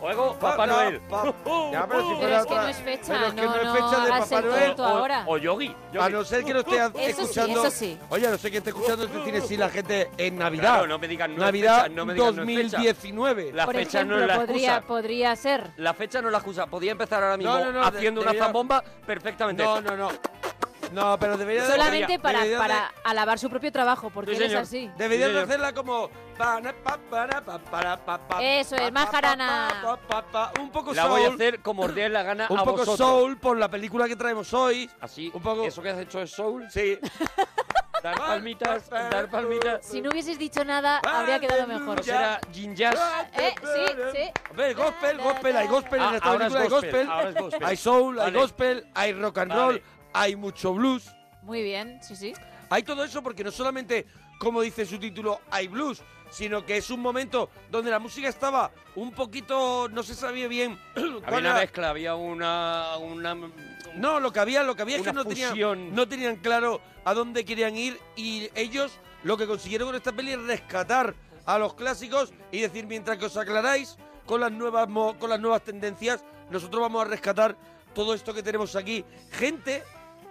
Luego, Papá Noel. Ya, pero si Pero fuera es que no es fecha, pero es que no, no es no fecha de hagas Papá el Noel. ahora. O Yogi. A no ser que lo esté Eso sí, escuchando. eso sí. Oye, a no ser que esté escuchando este cine sí la gente en Navidad. Claro, no me digan no es Navidad fecha, no me digan no es fecha. 2019. La Por fecha ejemplo, no es la podría, excusa. podría ser. La fecha no es la excusa. Podía empezar ahora mismo No, no, no, haciendo de- una debería- zambomba perfectamente. No, no, no. No, pero debería de- Solamente para, debería de- para alabar su propio trabajo, porque Sí, él es así. Deberías Sí, de hacerla como Eso es, más jarana. Un poco La soul. voy a hacer como os dé la gana un a poco vosotros. soul por la película que traemos hoy. Así, Un poco- ¿eso que has hecho es soul? Sí. Dar palmitas, dar palmitas. Si no hubieses dicho nada, habría quedado mejor. Pues era Gin Jazz. Eh, sí, sí. A ver, gospel, gospel, hay gospel en Ah, esta ahora es película, hay gospel, gospel, ahora es gospel. hay soul, hay gospel, hay rock and roll, Vale. Hay mucho blues. Muy bien, sí, sí. Hay todo eso porque no solamente, como dice su título, hay blues, sino que es un momento donde la música estaba un poquito, no se sabía bien Había una mezcla, había una... una No, lo que había, lo que había es que no tenían, no tenían claro a dónde querían ir y ellos lo que consiguieron con esta peli es rescatar a los clásicos y decir mientras que os aclaráis con las nuevas mo- con las nuevas tendencias, nosotros vamos a rescatar todo esto que tenemos aquí. Gente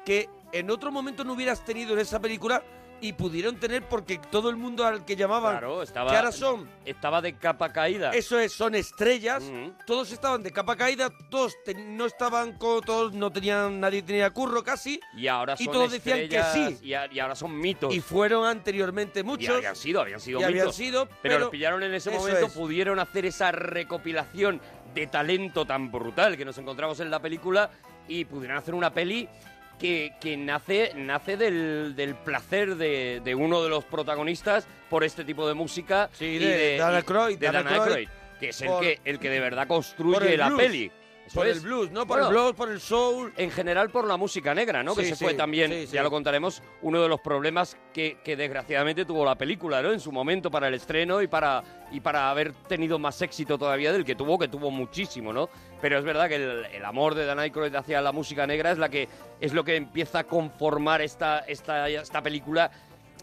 que en otro momento no hubieras tenido en esa película y pudieron tener porque todo el mundo al que llamaban Claro, estaba, que ahora son estaba de capa caída. eso es, son estrellas. Todos estaban de capa caída, todos te- no estaban, co- todos no tenían, nadie tenía curro casi. Y ahora y son todos decían que sí. Y, a- y ahora son mitos. Y fueron anteriormente Y muchos. habían sido, habían sido y habían mitos. sido, pero, pero los pillaron en ese momento, es. pudieron hacer esa recopilación de talento tan brutal que nos encontramos en la película y pudieron hacer una peli que, que nace, nace del, del placer de, de uno de los protagonistas por este tipo de música Sí, y de Dan Aykroyd, de Dan Dan Aykroyd, Aykroyd, que es el, por- que, el que de verdad construye el la blues, peli. Eso por es. el blues, ¿no? Por Bueno, el blues, por el soul. en general por la música negra, ¿no? que Sí, se fue sí, también, sí, sí. ya lo contaremos, uno de los problemas que, que desgraciadamente tuvo la película, ¿no? En su momento para el estreno y para, y para haber tenido más éxito todavía del que tuvo, que tuvo muchísimo, ¿no? Pero es verdad que el, el amor de Dan Aykroyd hacia la música negra es la que es lo que empieza a conformar esta, esta, esta película.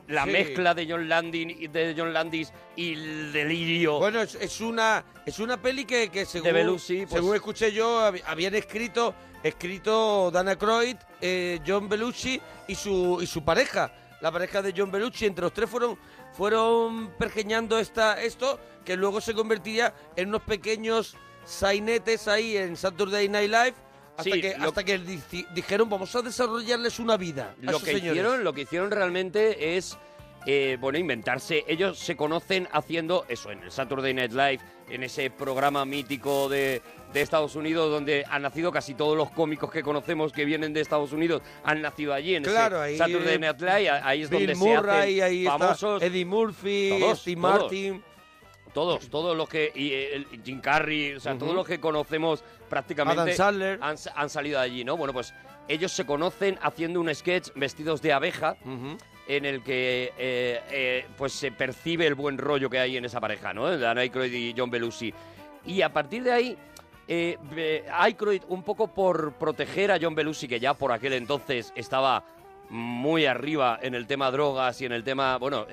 La Sí. mezcla de John Landis y de John Landis y el delirio. Bueno, es, es una es una peli que, que según, Belushi, pues- según escuché yo, hab- habían escrito escrito Dana Aykroyd, eh, John Belushi y su y su pareja, la pareja de John Belushi. Entre los tres fueron fueron pergeñando esta esto que luego se convertiría en unos pequeños sainetes ahí en Saturday Night Live hasta Sí, que lo- hasta que dijeron vamos a desarrollarles una vida. a lo esos que señores". hicieron lo que hicieron realmente es eh, bueno inventarse ellos se conocen haciendo eso en el Saturday Night Live en ese programa mítico de, de Estados Unidos donde han nacido casi todos los cómicos que conocemos que vienen de Estados Unidos han nacido allí en Claro, ese ahí, Saturday Night Live ahí es Bill donde Murray, se ahí hacen está famosos Eddie Murphy, Todos, Steve todos. Martin. Todos todos los que y, eh, el Jim Carrey o sea todos los que conocemos prácticamente Adam Sandler. han, han salido de allí no bueno pues ellos se conocen haciendo un sketch vestidos de abeja en el que eh, eh, pues se percibe el buen rollo que hay en esa pareja, ¿no? Dan Aykroyd y John Belushi. Y a partir de ahí, eh, Aykroyd, un poco por proteger a John Belushi, que ya por aquel entonces estaba muy arriba en el tema drogas y en el tema, bueno,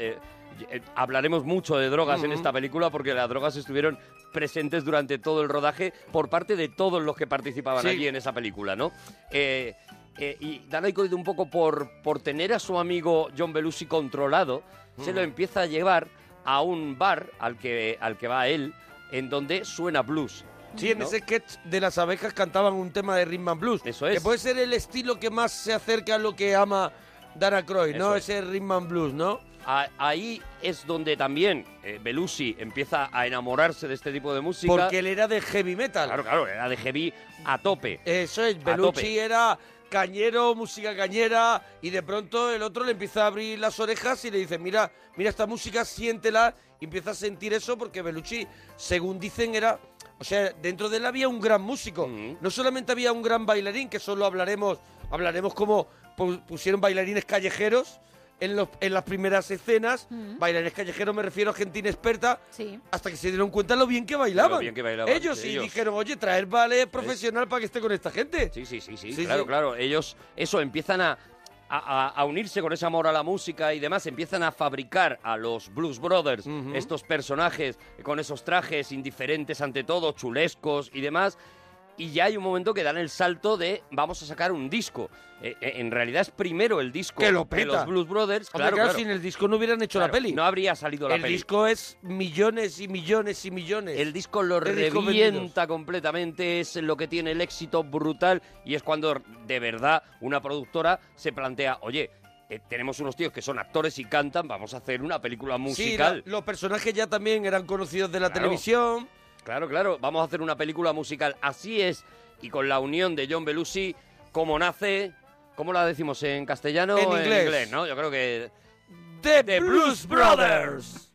hablaremos mucho de drogas en Ujú. esta película porque las drogas estuvieron presentes durante todo el rodaje por parte de todos los que participaban Sí. allí en esa película, ¿no? Eh, eh, y Dan Aykroyd un poco por, por tener a su amigo John Belushi controlado, se lo empieza a llevar a un bar al que, al que va él, en donde suena blues. Sí, en ¿no? ese sketch de las abejas cantaban un tema de rhythm and blues. Eso es. Que puede ser el estilo que más se acerca a lo que ama Dana Croy, ¿no? Es. Ese rhythm and blues, ¿no? A- ahí es donde también eh, Belushi empieza a enamorarse de este tipo de música. Porque él era de heavy metal. Claro, claro, era de heavy a tope. Eso es, Belushi era cañero, música cañera, y de pronto el otro le empieza a abrir las orejas y le dice, mira, mira esta música, siéntela, y empieza a sentir eso porque Belushi, según dicen, era... O sea, dentro de él había un gran músico. No solamente había un gran bailarín, que solo hablaremos, hablaremos como pu- pusieron bailarines callejeros en, los, en las primeras escenas. Mm. Bailarines callejeros me refiero a gente inexperta, Sí. hasta que se dieron cuenta lo bien que bailaban. Lo bien que bailaban, Ellos sí, y ellos. dijeron, oye, traer ballet profesional para que esté con esta gente. Sí, sí, sí, sí, Sí, claro, sí. claro. Ellos, eso, empiezan a, a, a- a unirse con ese amor a la música y demás, empiezan a fabricar a los Blues Brothers, estos personajes con esos trajes indiferentes ante todo, chulescos y demás. Y ya hay un momento que dan el salto de vamos a sacar un disco. Eh, eh, en realidad es primero el disco Que lo de los Blues Brothers. Hombre, Claro, sin el disco no hubieran hecho la peli. No habría salido la el peli. disco es millones y millones y millones. El disco lo revienta completamente, es lo que tiene el éxito brutal y es cuando de verdad una productora se plantea, oye, eh, tenemos unos tíos que son actores y cantan, vamos a hacer una película Sí, musical. la- los personajes ya también eran conocidos de la Claro. televisión. Claro, claro, vamos a hacer una película musical. Así es, y con la unión de John Belushi, como nace, ¿cómo la decimos en castellano? En inglés. ¿no? Yo creo que... The, The Blues Brothers.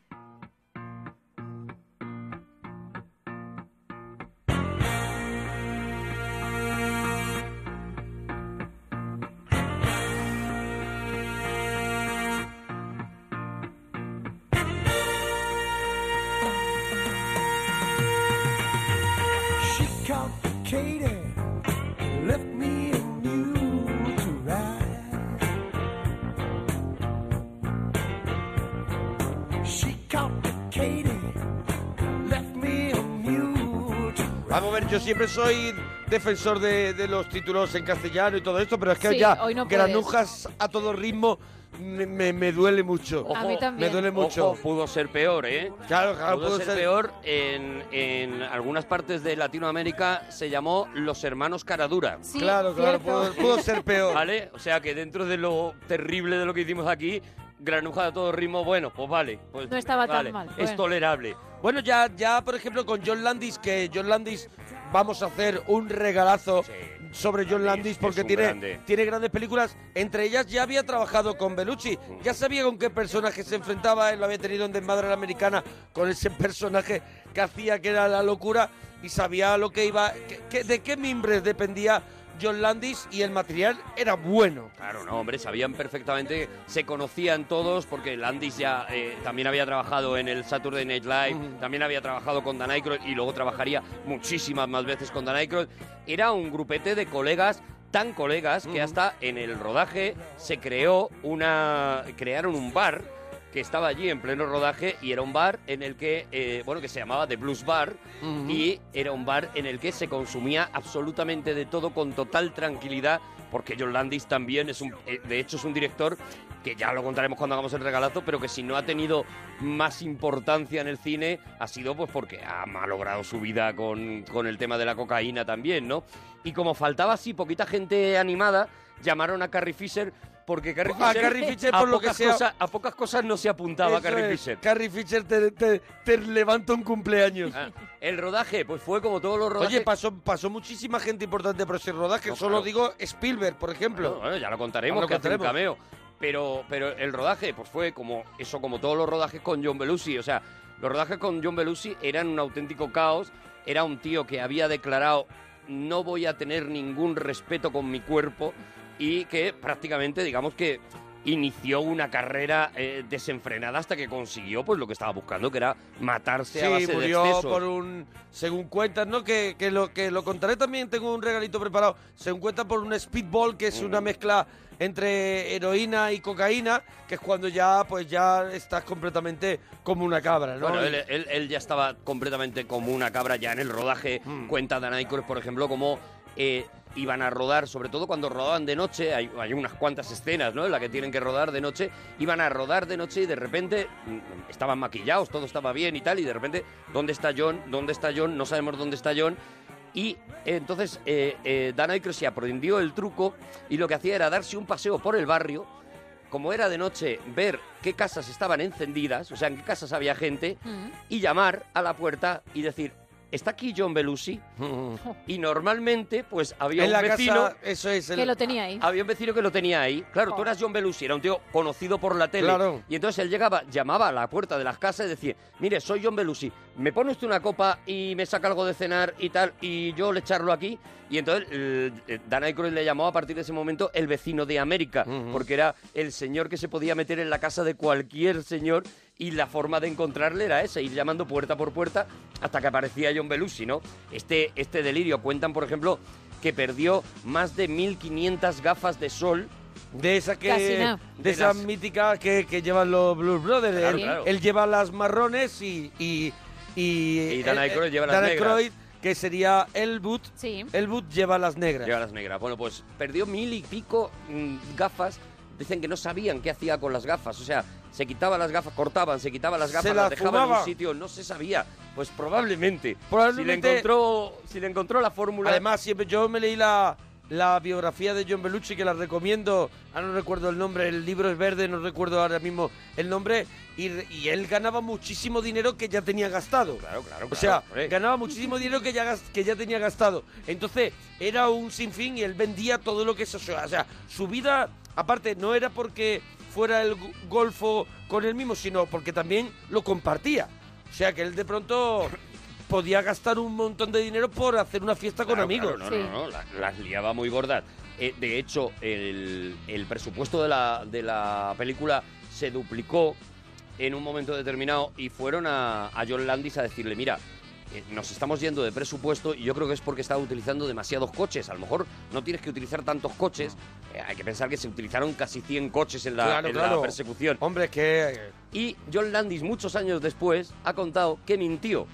Yo siempre soy defensor de, de los títulos en castellano y todo esto, pero es que Sí, ya hoy no puedes. granujas a todo ritmo me, me- me duele mucho. A mí también. Me duele mucho. Ojo, pudo ser peor, ¿eh? Claro, claro, pudo pudo ser, ser- peor. En, en algunas partes de Latinoamérica se llamó Los Hermanos Caradura. Sí, claro, claro, pudo, pudo ser peor. ¿Vale? O sea que dentro de lo terrible de lo que hicimos aquí, granuja a todo ritmo, bueno, pues vale. Pues No estaba tan mal, Es bueno. tolerable. Bueno, ya, ya, por ejemplo, con John Landis, que John Landis vamos a hacer un regalazo Sí. sobre John Landis porque tiene, grande. tiene grandes películas. Entre ellas ya había trabajado con Bellucci. Ya sabía con qué personaje se enfrentaba. Él lo había tenido en Desmadre la Americana con ese personaje que hacía que era la locura y sabía lo que iba, que- que- de qué mimbres dependía John Landis y el material era bueno. Claro, no, hombre, sabían perfectamente, se conocían todos, porque Landis ya eh, también había trabajado en el Saturday Night Live, también había trabajado con Dan Aykroyd y luego trabajaría muchísimas más veces con Dan Aykroyd. Era un grupete de colegas, tan colegas, que hasta en el rodaje se creó una... crearon un bar que estaba allí en pleno rodaje y era un bar en el que, eh, bueno, que se llamaba The Blues Bar y era un bar en el que se consumía absolutamente de todo con total tranquilidad, porque John Landis también es un, eh, de hecho es un director que ya lo contaremos cuando hagamos el regalazo, pero que si no ha tenido más importancia en el cine ha sido pues porque ha malogrado su vida con, con el tema de la cocaína también, ¿no? Y como faltaba así poquita gente animada, llamaron a Carrie Fisher porque Carrie A Fisher, Carrie Fisher, a por lo que pocas sea- cosas- a pocas cosas no se apuntaba Eso Carrie es, Fisher. Carrie Fisher te, te- te levanta un cumpleaños. Ah, el rodaje, pues fue como todos los rodajes. Oye, pasó, pasó muchísima gente importante por ese rodaje. No, Solo claro. digo Spielberg, por ejemplo. Bueno, bueno, ya lo contaremos, lo que hace un contaremos. cameo. Pero, pero el rodaje, pues fue como eso, como todos los rodajes con John Belushi. O sea, los rodajes con John Belushi eran un auténtico caos. Era un tío que había declarado no voy a tener ningún respeto con mi cuerpo y que prácticamente, digamos que inició una carrera eh, desenfrenada hasta que consiguió pues lo que estaba buscando, que era matarse a base de murió excesos. por un. Según cuentas, ¿no? Que, que lo que lo contaré también, tengo un regalito preparado. Según cuentas, por un speedball, que es una mezcla entre heroína y cocaína, que es cuando ya, pues ya estás completamente como una cabra, ¿no? Bueno, él, él- él ya estaba completamente como una cabra ya en el rodaje. Mm. Cuenta Dan Aykroyd, por ejemplo, cómo eh, iban a rodar, sobre todo cuando rodaban de noche, hay, hay unas cuantas escenas, ¿no? En las que tienen que rodar de noche, iban a rodar de noche y de repente mm, estaban maquillados, todo estaba bien y tal, y de repente, ¿dónde está John? ¿Dónde está John? No sabemos dónde está John. Y eh, entonces eh, eh, Dan Aykroyd se aprendió el truco y lo que hacía era darse un paseo por el barrio, como era de noche, ver qué casas estaban encendidas, o sea, en qué casas había gente, y llamar a la puerta y decir, ¿está aquí John Belushi? Y normalmente, pues había en un la vecino... casa, eso es. el- Que lo tenía ahí. Había un vecino que lo tenía ahí. Claro, tú Oh. eras John Belushi, era un tío conocido por la tele. Claro. Y entonces él llegaba, llamaba a la puerta de las casas y decía, mire, soy John Belushi, ¿me pone usted una copa y me saca algo de cenar y tal, y yo le echarlo aquí? Y entonces eh, eh, Dan Aykroyd le llamó a partir de ese momento el vecino de América, porque era el señor que se podía meter en la casa de cualquier señor y la forma de encontrarle era esa, ir llamando puerta por puerta hasta que aparecía John Belushi, ¿no? Este, este delirio, cuentan, por ejemplo, que perdió más de 1.500 gafas de sol De esa que de De esas las- míticas que, que llevan los Blues Brothers. Claro, él, claro. él lleva las marrones y y y, Y Dan Aykroyd eh, lleva las Dan negras. Aykroyd, que sería Elwood. Sí. Elwood lleva las negras. Lleva las negras. Bueno, pues perdió mil y pico mm, gafas. Dicen que no sabían qué hacía con las gafas. O sea, se quitaba las gafas, cortaban, se quitaba las Se gafas, las las dejaban en un sitio, no se sabía. Pues probablemente. Probablemente- Si le encontró, si le encontró la fórmula. Además, siempre yo me leí la, la biografía de John Belushi, que la recomiendo. Ahora no recuerdo el nombre, el libro es verde, no recuerdo ahora mismo el nombre. Y, y él ganaba muchísimo dinero que ya tenía gastado. Claro, claro, O sea, ganaba muchísimo dinero que ya, gas- que ya tenía gastado. Entonces, era un sinfín y él vendía todo lo que se... O sea, su vida, aparte, no era porque fuera el go- golfo con él mismo, sino porque también lo compartía. O sea, que él de pronto podía gastar un montón de dinero por hacer una fiesta con Claro, amigos. claro, no, Sí. no, no, la- las liaba muy gordas. Eh, de hecho, el, el presupuesto de la, de la película se duplicó en un momento determinado y fueron a, a John Landis a decirle, mira, eh, nos estamos yendo de presupuesto y yo creo que es porque estaba utilizando demasiados coches. A lo mejor no tienes que utilizar tantos coches. Eh, hay que pensar que se utilizaron casi 100 coches en la, Claro, en la claro. persecución. Hombre, que... Y John Landis, muchos años después, ha contado que mintió.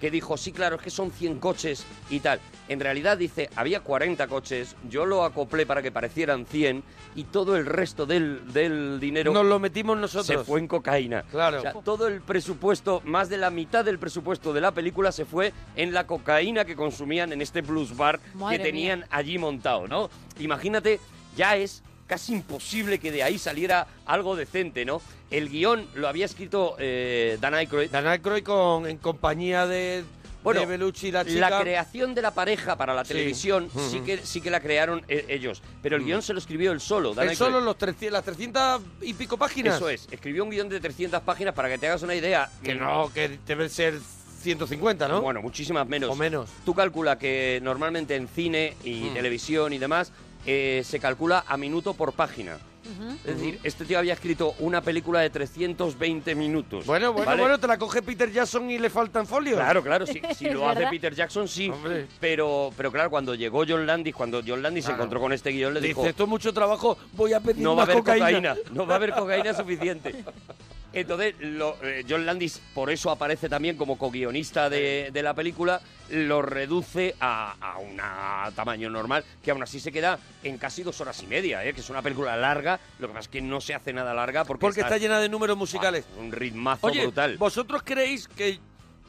Que dijo, sí, claro, es que son 100 coches y tal. En realidad dice, había 40 coches, yo lo acoplé para que parecieran 100 y todo el resto del, del dinero Nos lo metimos nosotros. se fue en cocaína. Claro. O sea, todo el presupuesto, más de la mitad del presupuesto de la película se fue en la cocaína que consumían en este blues bar Madre que tenían allí montado, ¿no? Imagínate, ya es casi imposible que de ahí saliera algo decente, ¿no? El guion lo había escrito eh, Dan Aykroyd. Dan Aykroyd con, en compañía de, Bueno, de la chica. creación de la pareja para la Sí. televisión sí, que, sí que la crearon eh, ellos, pero el guion se lo escribió él solo. Dan Él Aykroyd. solo los 300, las 300 y pico páginas. Eso es, escribió un guion de 300 páginas para que te hagas una idea. Que no, que deben ser 150, ¿no? Bueno, muchísimas menos. O menos. Tú calcula que normalmente en cine y Mm. televisión y demás eh, se calcula a minuto por página. Ujú. Es decir, este tío había escrito una película de 320 minutos. Bueno, bueno, ¿vale? bueno, te la coge Peter Jackson y le faltan folios. Claro, claro, si, si lo hace. Peter Jackson sí, Hombre. pero pero claro, cuando llegó John Landis, cuando John Landis se Claro. encontró con este guion, le Dice, dijo, esto es mucho trabajo, voy a pedir no va a más haber cocaína. cocaína. no va a haber cocaína suficiente. Entonces, lo- eh, John Landis, por eso aparece también como co-guionista de, de la película, lo reduce a, a un tamaño normal, que aún así se queda en casi dos horas y media, ¿eh? que es una película larga, lo que pasa es que no se hace nada larga porque, Porque está llena de números musicales. un ritmazo Oye, brutal. ¿vosotros creéis que...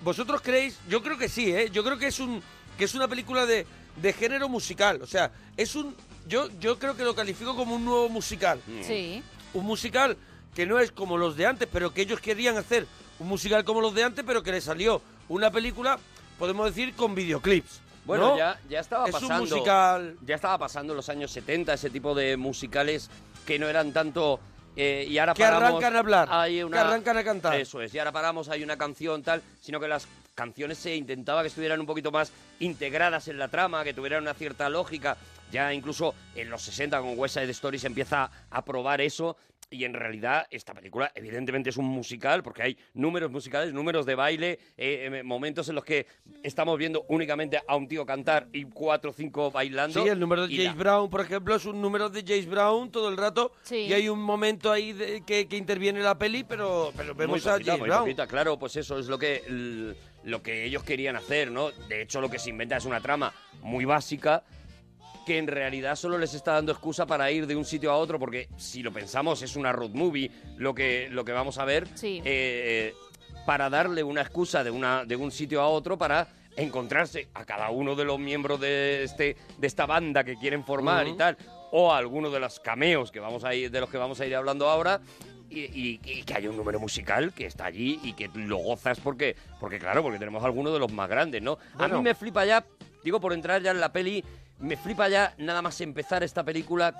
¿Vosotros creéis? Yo creo que sí, ¿eh? Yo creo que es un que es una película de, de género musical. O sea, es un... Yo, yo creo que lo califico como un nuevo musical. Sí. un musical que no es como los de antes, pero que ellos querían hacer un musical como los de antes, pero que le salió una película, podemos decir, con videoclips. Bueno, ¿no? ya, ya estaba es pasando. un musical. Ya estaba pasando en los años 70 ese tipo de musicales que no eran tanto. eh, y ahora Que paramos, arrancan a hablar, hay una- que arrancan a cantar. Eso es, y ahora paramos, hay una canción tal, sino que las canciones se intentaba que estuvieran un poquito más integradas en la trama, que tuvieran una cierta lógica. Ya incluso en los 60 con West Side Story se empieza a probar eso. Y en realidad esta película evidentemente es un musical porque hay números musicales, números de baile, eh, eh, momentos en los que estamos viendo únicamente a un tío cantar y cuatro o cinco bailando. Sí, el número de James la- Brown, por ejemplo, es un número de James Brown todo el rato. Sí. Y hay un momento ahí de- que, que interviene la peli, pero, pero vemos muy a poquita, James muy Brown. poquita, claro, pues eso es lo que lo que ellos querían hacer, ¿no? De hecho, lo que se inventa es una trama muy básica que en realidad solo les está dando excusa para ir de un sitio a otro, porque si lo pensamos es una road movie lo que, lo que vamos a ver, Sí. eh, para darle una excusa de, una, de un sitio a otro para encontrarse a cada uno de los miembros de, este, de esta banda que quieren formar y tal, o a alguno de los cameos que vamos a ir, de los que vamos a ir hablando ahora, y, y- y que haya un número musical que está allí y que lo gozas porque, porque claro, porque tenemos algunos de los más grandes, ¿no? A mí me flipa ya, digo por entrar ya en la peli, me flipa ya nada más empezar esta película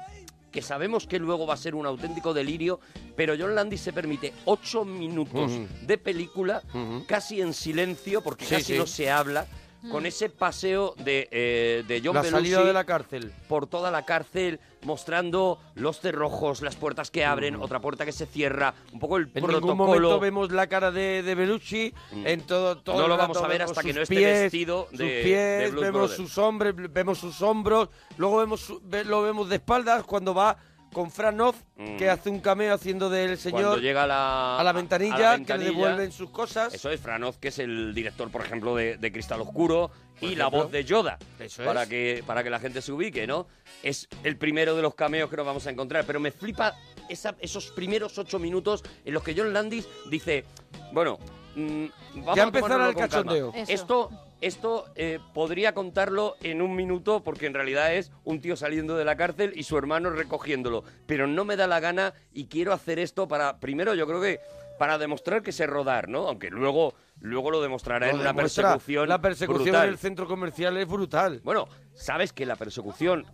que sabemos que luego va a ser un auténtico delirio, pero John Landis se permite ocho minutos de película casi en silencio, porque Sí, casi sí. no se habla, con ese paseo de, eh, de John La Belushi salida de la cárcel. por toda la cárcel, mostrando los cerrojos, las puertas que abren, otra puerta que se cierra, un poco el En protocolo. ningún momento vemos la cara de, de Belushi. Mm. En todo, todo No el lo vamos a ver vemos hasta que sus no esté pies, vestido sus de- Blues vemos Brothers. sus hombres, vemos sus hombros. Luego vemos su- ve- lo vemos de espaldas cuando va con Fran Oz, Mm. que hace un cameo haciendo del señor Cuando llega a la, a la ventanilla, a la que le devuelven sus cosas. Eso es Franoz, que es el director, por ejemplo, de, de Cristal Oscuro y la voz de Yoda. Eso para es. que para que la gente se ubique, ¿no? Es el primero de los cameos que nos vamos a encontrar. Pero me flipa esa- esos primeros ocho minutos en los que John Landis dice, bueno, mm, vamos Ya tomárnoslo el cachondeo. Esto, esto eh, podría contarlo en un minuto porque en realidad es un tío saliendo de la cárcel y su hermano recogiéndolo. Pero no me da la gana y quiero hacer esto para, primero yo creo que para demostrar que sé rodar, ¿no? Aunque luego, luego lo demostrará en una demuestra. persecución La persecución brutal. en el centro comercial es brutal. Bueno, sabes que la persecución,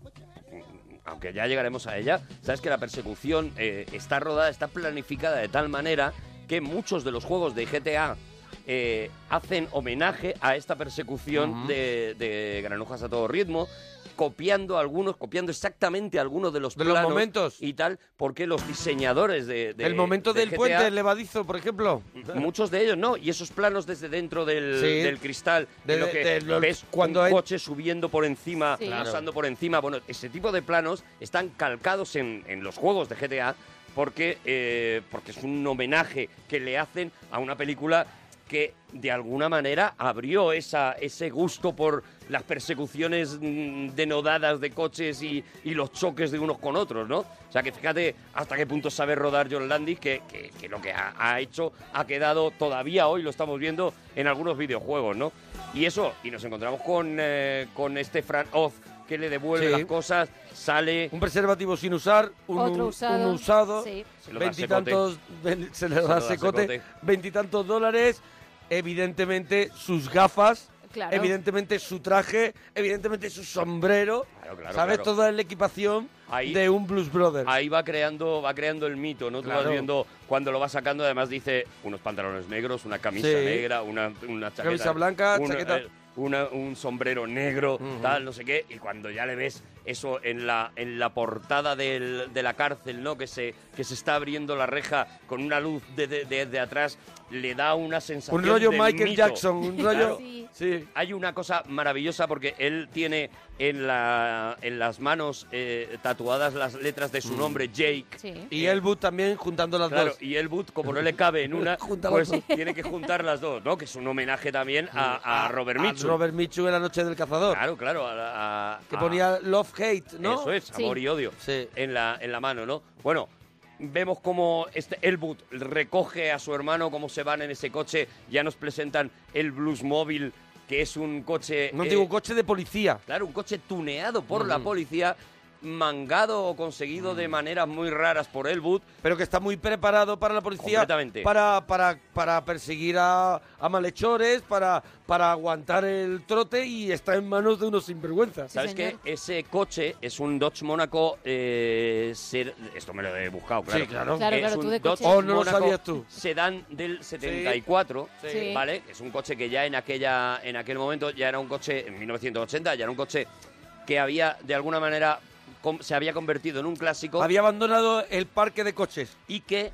aunque ya llegaremos a ella, sabes que la persecución eh, está rodada, está planificada de tal manera que muchos de los juegos de GTA eh, hacen homenaje a esta persecución de, de granujas a todo ritmo copiando algunos, copiando exactamente algunos de los De los planos momentos. y tal, porque los diseñadores de, de- el momento de del GTA puente levadizo, por ejemplo. Muchos de ellos no, y esos planos desde dentro del, Sí. del cristal, De- lo que de los- ves cuando un hay- coche subiendo por encima, Sí. pasando por encima. Bueno, ese tipo de planos están calcados en, en los juegos de GTA porque, eh, porque es un homenaje que le hacen a una película que de alguna manera abrió esa, ese gusto por las persecuciones mm, denodadas de coches y, y los choques de unos con otros, ¿no? O sea que fíjate hasta qué punto sabe rodar John Landis, que, que- que lo que ha, ha hecho ha quedado todavía hoy, lo estamos viendo en algunos videojuegos, ¿no? Y eso, y nos encontramos con, eh, con este Fran Oz que le devuelve Sí. las cosas, sale... Un preservativo sin usar, un, Otro usado. un usado, Sí. Se lo da veintitantos, ven- se le da secote, secote. veintitantos dólares, evidentemente sus gafas, Claro. evidentemente su traje, evidentemente su sombrero, Claro, claro, ¿sabes? claro. Toda la equipación Ahí- de un Blues Brothers. Ahí va creando, va creando el mito, ¿no? Tú Claro. vas viendo cuando lo va sacando, además dice unos pantalones negros, una camisa Sí. negra, una, una chaqueta. Camisa blanca, una- chaqueta- eh, una- un sombrero negro, Ujú. tal, no sé qué, y cuando ya le ves eso en la, en la portada del- de la cárcel, ¿no? Que se, que se está abriendo la reja con una luz desde de, de atrás, le da una sensación un rollo de Michael mito. Jackson, un rollo... Sí. Sí. Hay una cosa maravillosa porque él tiene en, la, en las manos eh, tatuadas las letras de su nombre, Jake. Sí. Y Elwood también juntando las Claro, dos. y el boot, como no le cabe en una, pues tiene que juntar las dos, ¿no? Que es un homenaje también a, a Robert Mitchum. Robert Mitchum en La Noche del Cazador. Claro, claro. a la- a- Que a- ponía Love Hate, ¿no? Eso es, Sí. amor y odio. Sí. En la, en la mano, ¿no? Bueno, vemos cómo este Elwood recoge a su hermano, cómo se van en ese coche. Ya nos presentan el Blues Móvil, que es un coche... Un eh, coche de policía. Claro, un coche tuneado por la Ujú. policía, mangado o conseguido de maneras muy raras por Elwood. pero que está muy preparado para la policía Completamente. para, para, para perseguir a, a malhechores, para, para aguantar el trote y está en manos de unos sinvergüenzas. Sí, ¿Sabes señor. qué? Ese coche es un Dodge Monaco. eh, ser- esto me lo he buscado, claro. Sí, claro. Claro, Es claro, un tú de Dodge. Oh, no lo Monaco sabías tú. Sedán del 74, Sí. ¿vale? Es un coche que ya en aquella en aquel momento ya era un coche en 1980, ya era un coche que había de alguna manera se había convertido en un clásico Había abandonado el parque de coches. y que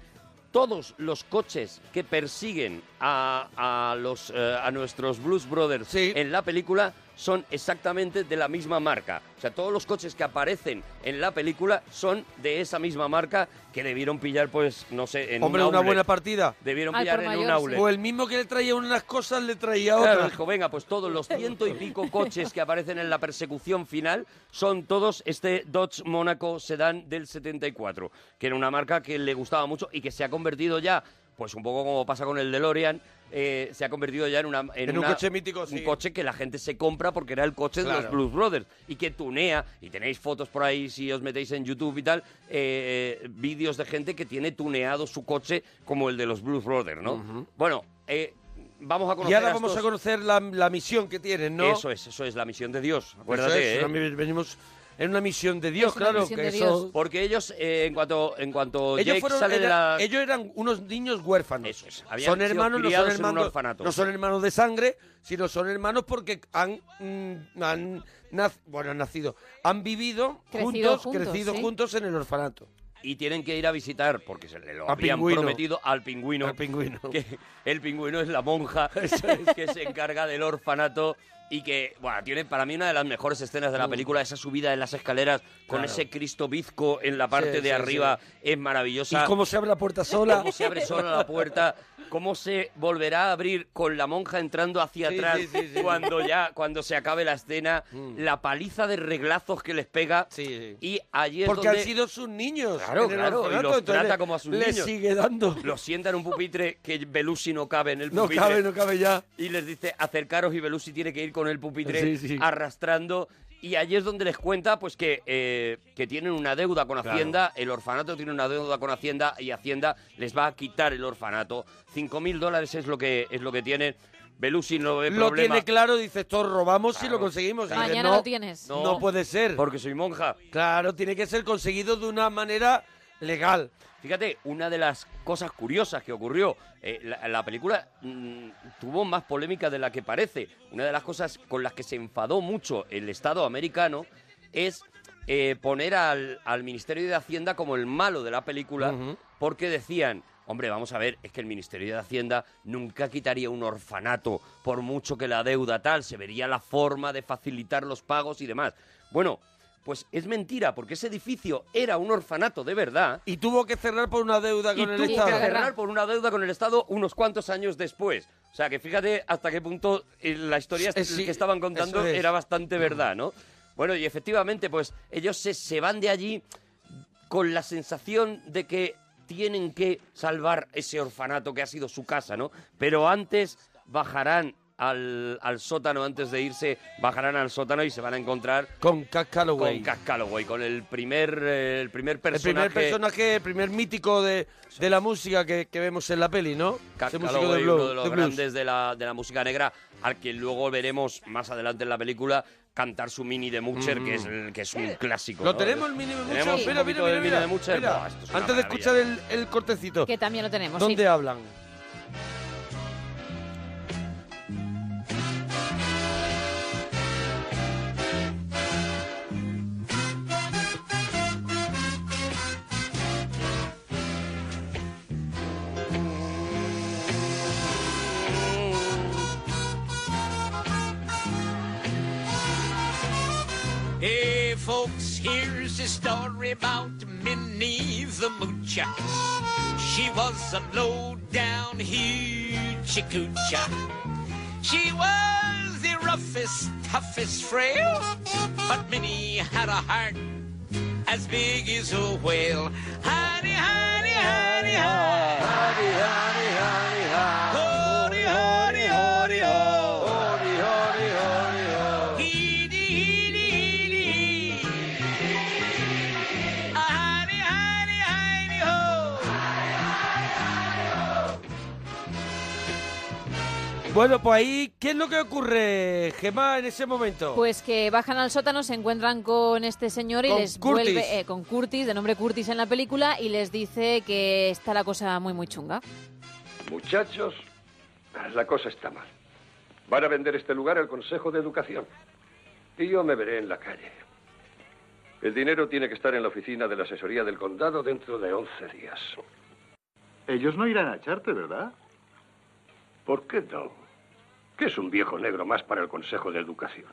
todos los coches que persiguen a, a los eh, a nuestros Blues Brothers Sí. en la película son exactamente de la misma marca. O sea, todos los coches que aparecen en la película son de esa misma marca que debieron pillar, pues, no sé, en Hombre, un una outlet. buena partida. Debieron Al pillar por en un outlet. sí. O el mismo que le traía unas cosas le traía Claro, otras. dijo, venga, pues todos los ciento y pico coches que aparecen en la persecución final son todos este Dodge Monaco Sedan del 74, que era una marca que le gustaba mucho y que se ha convertido ya, pues un poco como pasa con el DeLorean, eh, se ha convertido ya en, una, en, En un coche mítico, sí. Un coche que la gente se compra porque era el coche de los. Blues Brothers y que tunea, y tenéis fotos por ahí si os metéis en YouTube y tal, eh, vídeos de gente que tiene tuneado su coche como el de los Blues Brothers, ¿no? Bueno, eh, vamos a conocer Y ahora a vamos a estos- conocer la, la misión que tienen, ¿no? Eso es, eso es la misión de Dios. Eso Acuérdate, es, ¿eh? venimos en una misión de Dios, claro. que de eso- Dios. Porque ellos, eh, en cuanto, en cuanto Ellos, Jake fueron, sale de era- la... ellos eran unos niños huérfanos. Eso es, habían Son hermanos, no son hermanos, orfanato. no son hermanos de sangre, sino son hermanos porque han, mm, han nac- bueno, han nacido, han vivido Crecido juntos, juntos, crecido sí. juntos en el orfanato. Y tienen que ir a visitar, porque se le lo Al habían pingüino. prometido al pingüino. Al pingüino. Que el pingüino es la monja que se encarga del orfanato y que, bueno, tiene para mí una de las mejores escenas de la película, esa subida en las escaleras con Claro. ese Cristo bizco en la parte Sí, de sí, arriba es ¿Y maravillosa. cómo se abre la puerta sola? cómo se abre sola la puerta, cómo se volverá a abrir con la monja entrando hacia Sí, atrás sí, sí, sí. cuando ya cuando se acabe la escena, la paliza de reglazos que les pega Sí, sí. y allí es Porque donde han sido sus niños. Claro, claro, y los trata como a sus le niños. sigue dando. los sienta en un pupitre que Belushi no cabe en el No pupitre. cabe, no cabe ya. y les dice acercaros y Belushi tiene que ir con el pupitre arrastrando y allí es donde les cuenta pues que, eh, que tienen una deuda con Claro. Hacienda, el orfanato tiene una deuda con Hacienda y Hacienda les va a quitar el orfanato. Cinco mil dólares es lo que es lo que tienen. Belushi no ve Lo problema tiene claro, dice, esto robamos y lo conseguimos. Y dice, Mañana no, lo tienes. No, puede ser. porque soy monja. Claro, tiene que ser conseguido de una manera legal. Fíjate, una de las cosas curiosas que ocurrió, eh, la, la película mm, tuvo más polémica de la que parece. Una de las cosas con las que se enfadó mucho el Estado americano es eh, poner al, al Ministerio de Hacienda como el malo de la película, porque decían, hombre, vamos a ver, es que el Ministerio de Hacienda nunca quitaría un orfanato por mucho que la deuda tal, se vería la forma de facilitar los pagos y demás. Bueno, pues es mentira, porque ese edificio era un orfanato de verdad Y tuvo que cerrar por una deuda y con el tuvo Estado. que cerrar por una deuda con el Estado unos cuantos años después. O sea, que fíjate hasta qué punto eh, la historia sí, que estaban contando es. era bastante verdad, ¿no? Bueno, y efectivamente, pues ellos se, se van de allí con la sensación de que tienen que salvar ese orfanato que ha sido su casa, ¿no? Pero antes bajarán al, al sótano, antes de irse, bajarán al sótano y se van a encontrar Con Cash Calloway. con Calloway, con el primer, eh, el primer el personaje. primer personaje, el primer mítico de, de la música que, que vemos en la peli, ¿no? Ese músico Calloway, de blues, uno de los de grandes de la, de la música negra, al que luego veremos más adelante en la película cantar su mini de Mucher, que, es el- que es un clásico. Lo ¿no? tenemos el mini de Tenemos Mucho. un Mira, mira, mira, Mini de Mucher. mira. Buah, esto es una Antes de escuchar el, el cortecito, Que también lo tenemos. ¿dónde sí. hablan? Story about Minnie the Moocher. She was a low-down hoochie coocher. She was the roughest, toughest frail, but Minnie had a heart as big as a whale. Honey, honey, honey, honey. Honey, honey, honey, honey. Bueno, pues ahí, ¿qué es lo que ocurre, Gemma, en ese momento? Pues que bajan al sótano, se encuentran con este señor y Con les Curtis. vuelve eh, con Curtis, de nombre Curtis en la película, y les dice que está la cosa muy muy chunga. Muchachos, la cosa está mal. Van a vender este lugar al Consejo de Educación. Y yo me veré en la calle. El dinero tiene que estar en la oficina de la asesoría del condado dentro de 11 días. Ellos no irán a echarte, ¿verdad? ¿Por qué no? ¿Qué es un viejo negro más para el Consejo de Educación?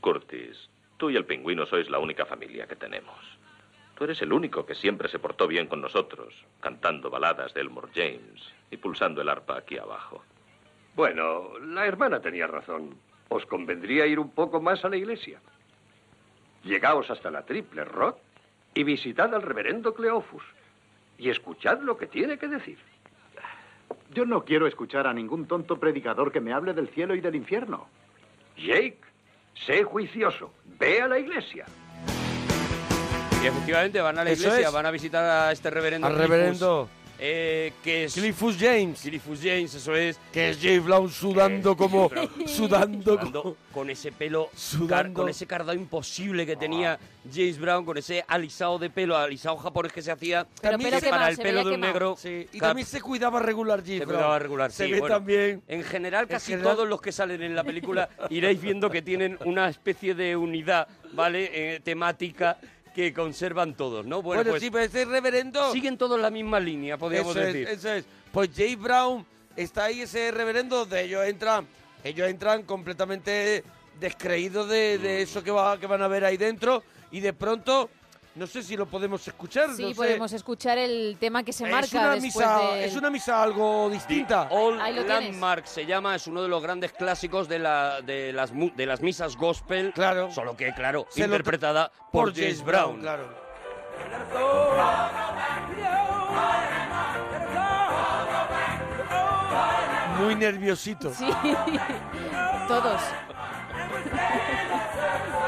Curtis, tú y el pingüino sois la única familia que tenemos. Tú eres el único que siempre se portó bien con nosotros, cantando baladas de Elmore James y pulsando el arpa aquí abajo. Bueno, la hermana tenía razón. Os convendría ir un poco más a la iglesia. Llegaos hasta la Triple Rock y visitad al reverendo Cleofus. Y escuchad lo que tiene que decir. Yo no quiero escuchar a ningún tonto predicador que me hable del cielo y del infierno. Jake, sé juicioso. Ve a la iglesia. Y efectivamente van a la Eso iglesia, es. van a visitar a este reverendo. Al reverendo eh, que es Cliffus James, Cliffus James, eso es. que es James Brown sudando Eh, como... Brown. sudando Sudando como... con ese pelo, Sudando. car- con ese cardado imposible que tenía James Brown, con ese alisado de pelo, alisado japonés que se hacía Pero También se- quemado, para el pelo de un quemado. negro. Sí, y Cap- también se cuidaba regular James se cuidaba regular, Se sí, ve bueno. también... En general, casi general- todos los que salen en la película iréis viendo que tienen una especie de unidad, ¿vale? Eh, temática que conservan todos, ¿no? Bueno, Bueno, pues sí, pero ese reverendo... siguen todos la misma línea, podríamos eso decir. Es, eso es. Pues James Brown está ahí, ese reverendo, donde ellos entran ellos entran completamente descreídos de, de eso que, va, que van a ver ahí dentro y de pronto, no sé si lo podemos escuchar. Sí, no sé. podemos escuchar el tema que se es marca una, después misa, del- es una misa algo distinta. All Ahí lo tienes. Landmark se llama, es uno de los grandes clásicos de, la, de, las, de las misas gospel. Claro. Solo que, claro, Se lo- interpretada por, James Brown. Claro. Muy nerviosito. Sí, todos.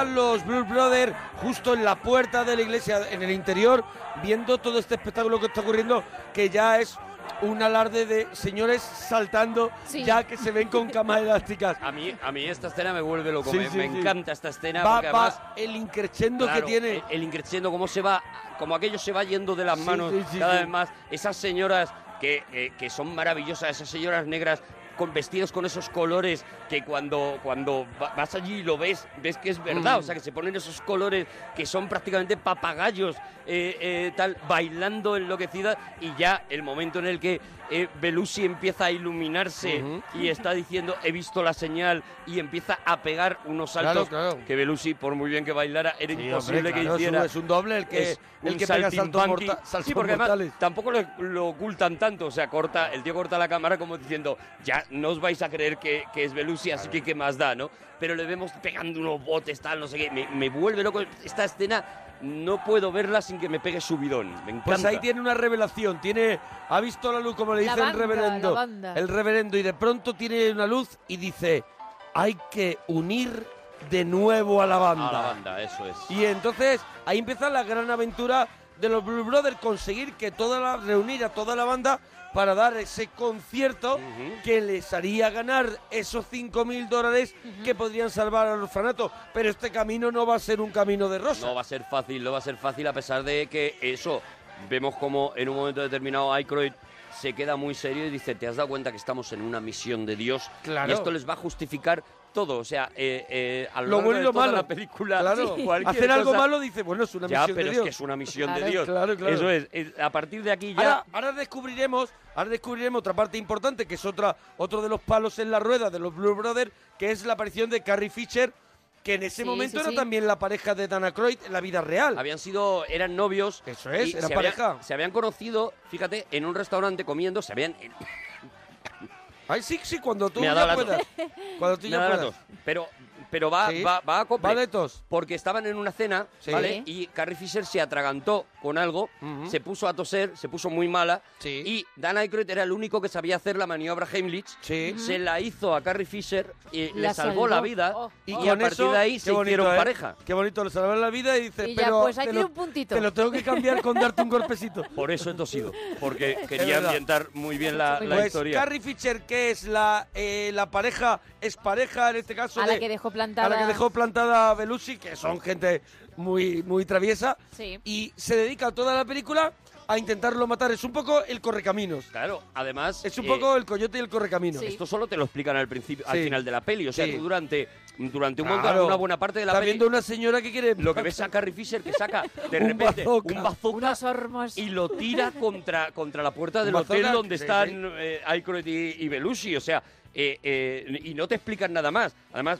están los Blues Brothers justo en la puerta de la iglesia, en el interior, viendo todo este espectáculo que está ocurriendo, que ya es un alarde de señores saltando, Sí. ya que se ven con camas elásticas. A mí, a mí esta escena me vuelve loco, Sí, me, sí, me sí. encanta esta escena Va, porque va además... el increchendo Claro, que tiene. El, el increciendo, cómo se va, como aquello se va yendo de las Sí, manos sí, sí, cada sí. vez más. Esas señoras que, eh, que son maravillosas, esas señoras negras con vestidos con esos colores que cuando, cuando va- vas allí y lo ves, ves que es verdad. Mm. O sea, que se ponen esos colores que son prácticamente papagayos, eh, eh, tal, bailando enloquecidas y ya el momento en el que eh, Belushi empieza a iluminarse y está diciendo he visto la señal y empieza a pegar unos saltos claro. que Belushi, por muy bien que bailara, era Sí, imposible hombre, que claro, hiciera. es un doble el que- Es el que pega saltos saltimbanqui. morta- saltos Sí, porque además tampoco lo, lo ocultan tanto. O sea, corta, el tío corta la cámara como diciendo, ya no os vais a creer que, que es Belushi, así que qué más da, ¿no? Pero le vemos pegando unos botes, tal, no sé qué. Me, me vuelve loco esta escena. No puedo verla sin que me pegue subidón. Me encanta. Pues ahí tiene una revelación, tiene, ha visto la luz como le La dice el banda, reverendo, la banda. el reverendo y de pronto tiene una luz y dice, hay que unir de nuevo a la banda. A la banda, eso es. Y entonces ahí empieza la gran aventura de los Blue Brothers, conseguir que toda la, reunir a toda la banda para dar ese concierto que les haría ganar esos 5 mil dólares que podrían salvar al orfanato. Pero este camino no va a ser un camino de rosa. No va a ser fácil, no va a ser fácil a pesar de que eso, vemos como en un momento determinado Aykroyd se queda muy serio y dice, ¿te has dado cuenta que estamos en una misión de Dios? Claro. Y esto les va a justificar todo, o sea, eh, eh, a lo, Lo largo bueno y de lo toda malo. la película, Claro. Hacer algo cosa- malo dice, bueno, es una ya, misión pero de es Dios. que es una misión Claro, de Dios. claro, claro. Eso es, es- a partir de aquí ya... Ahora, ahora descubriremos, ahora descubriremos otra parte importante, que es otra, otro de los palos en la rueda de los Blue Brothers, que es la aparición de Carrie Fisher, que en ese Sí, momento sí, era sí. también la pareja de Dana Croyd en la vida real. Habían sido, eran novios. Eso es, y era se pareja. Habían, se habían conocido, fíjate, en un restaurante comiendo, se habían... Ay, sí, sí, cuando tú Me ha ya la puedas. Cuando tú Me ya puedas. Pero, pero va, Sí. va, va a acople. Va de tos. Porque estaban en una cena, Sí. ¿vale? Y Carrie Fisher se atragantó con algo, Ujú. se puso a toser, se puso muy mala. Sí. Y Dan Aykroyd era el único que sabía hacer la maniobra Heimlich. Sí. Se la hizo a Carrie Fisher y La le salvó, salvó. la vida. Oh, y, a partir eso, de ahí se bonito, hicieron ¿eh? pareja. Qué bonito, le salvaron la vida y dice, Y ya, pero pues te aquí lo- un puntito. Te lo tengo que cambiar con darte un golpecito. Por eso he tosido. Porque quería ambientar muy bien la, la Pues historia. Carrie Fisher, que es la, eh, la pareja, es pareja en este caso A la de- que dejó plantada. a la que dejó plantada a Belushi, que son gente muy, muy traviesa, Sí. y se dedica toda la película a intentarlo matar. Es un poco el correcaminos. Claro, además... Es un eh, poco el coyote y el correcaminos. Sí. Esto solo te lo explican al principio, al Sí. final de la peli. O sea, Sí. tú durante, durante un montón, Claro. una buena parte de la Está peli, viendo una señora que quiere... lo que ves a Carrie Fisher que saca de Un repente bazooka. un bazooka y lo tira contra, contra la puerta del hotel donde sí, están sí. eh, Aykroyd y, y Belushi. O sea, eh, eh, y no te explican nada más. Además,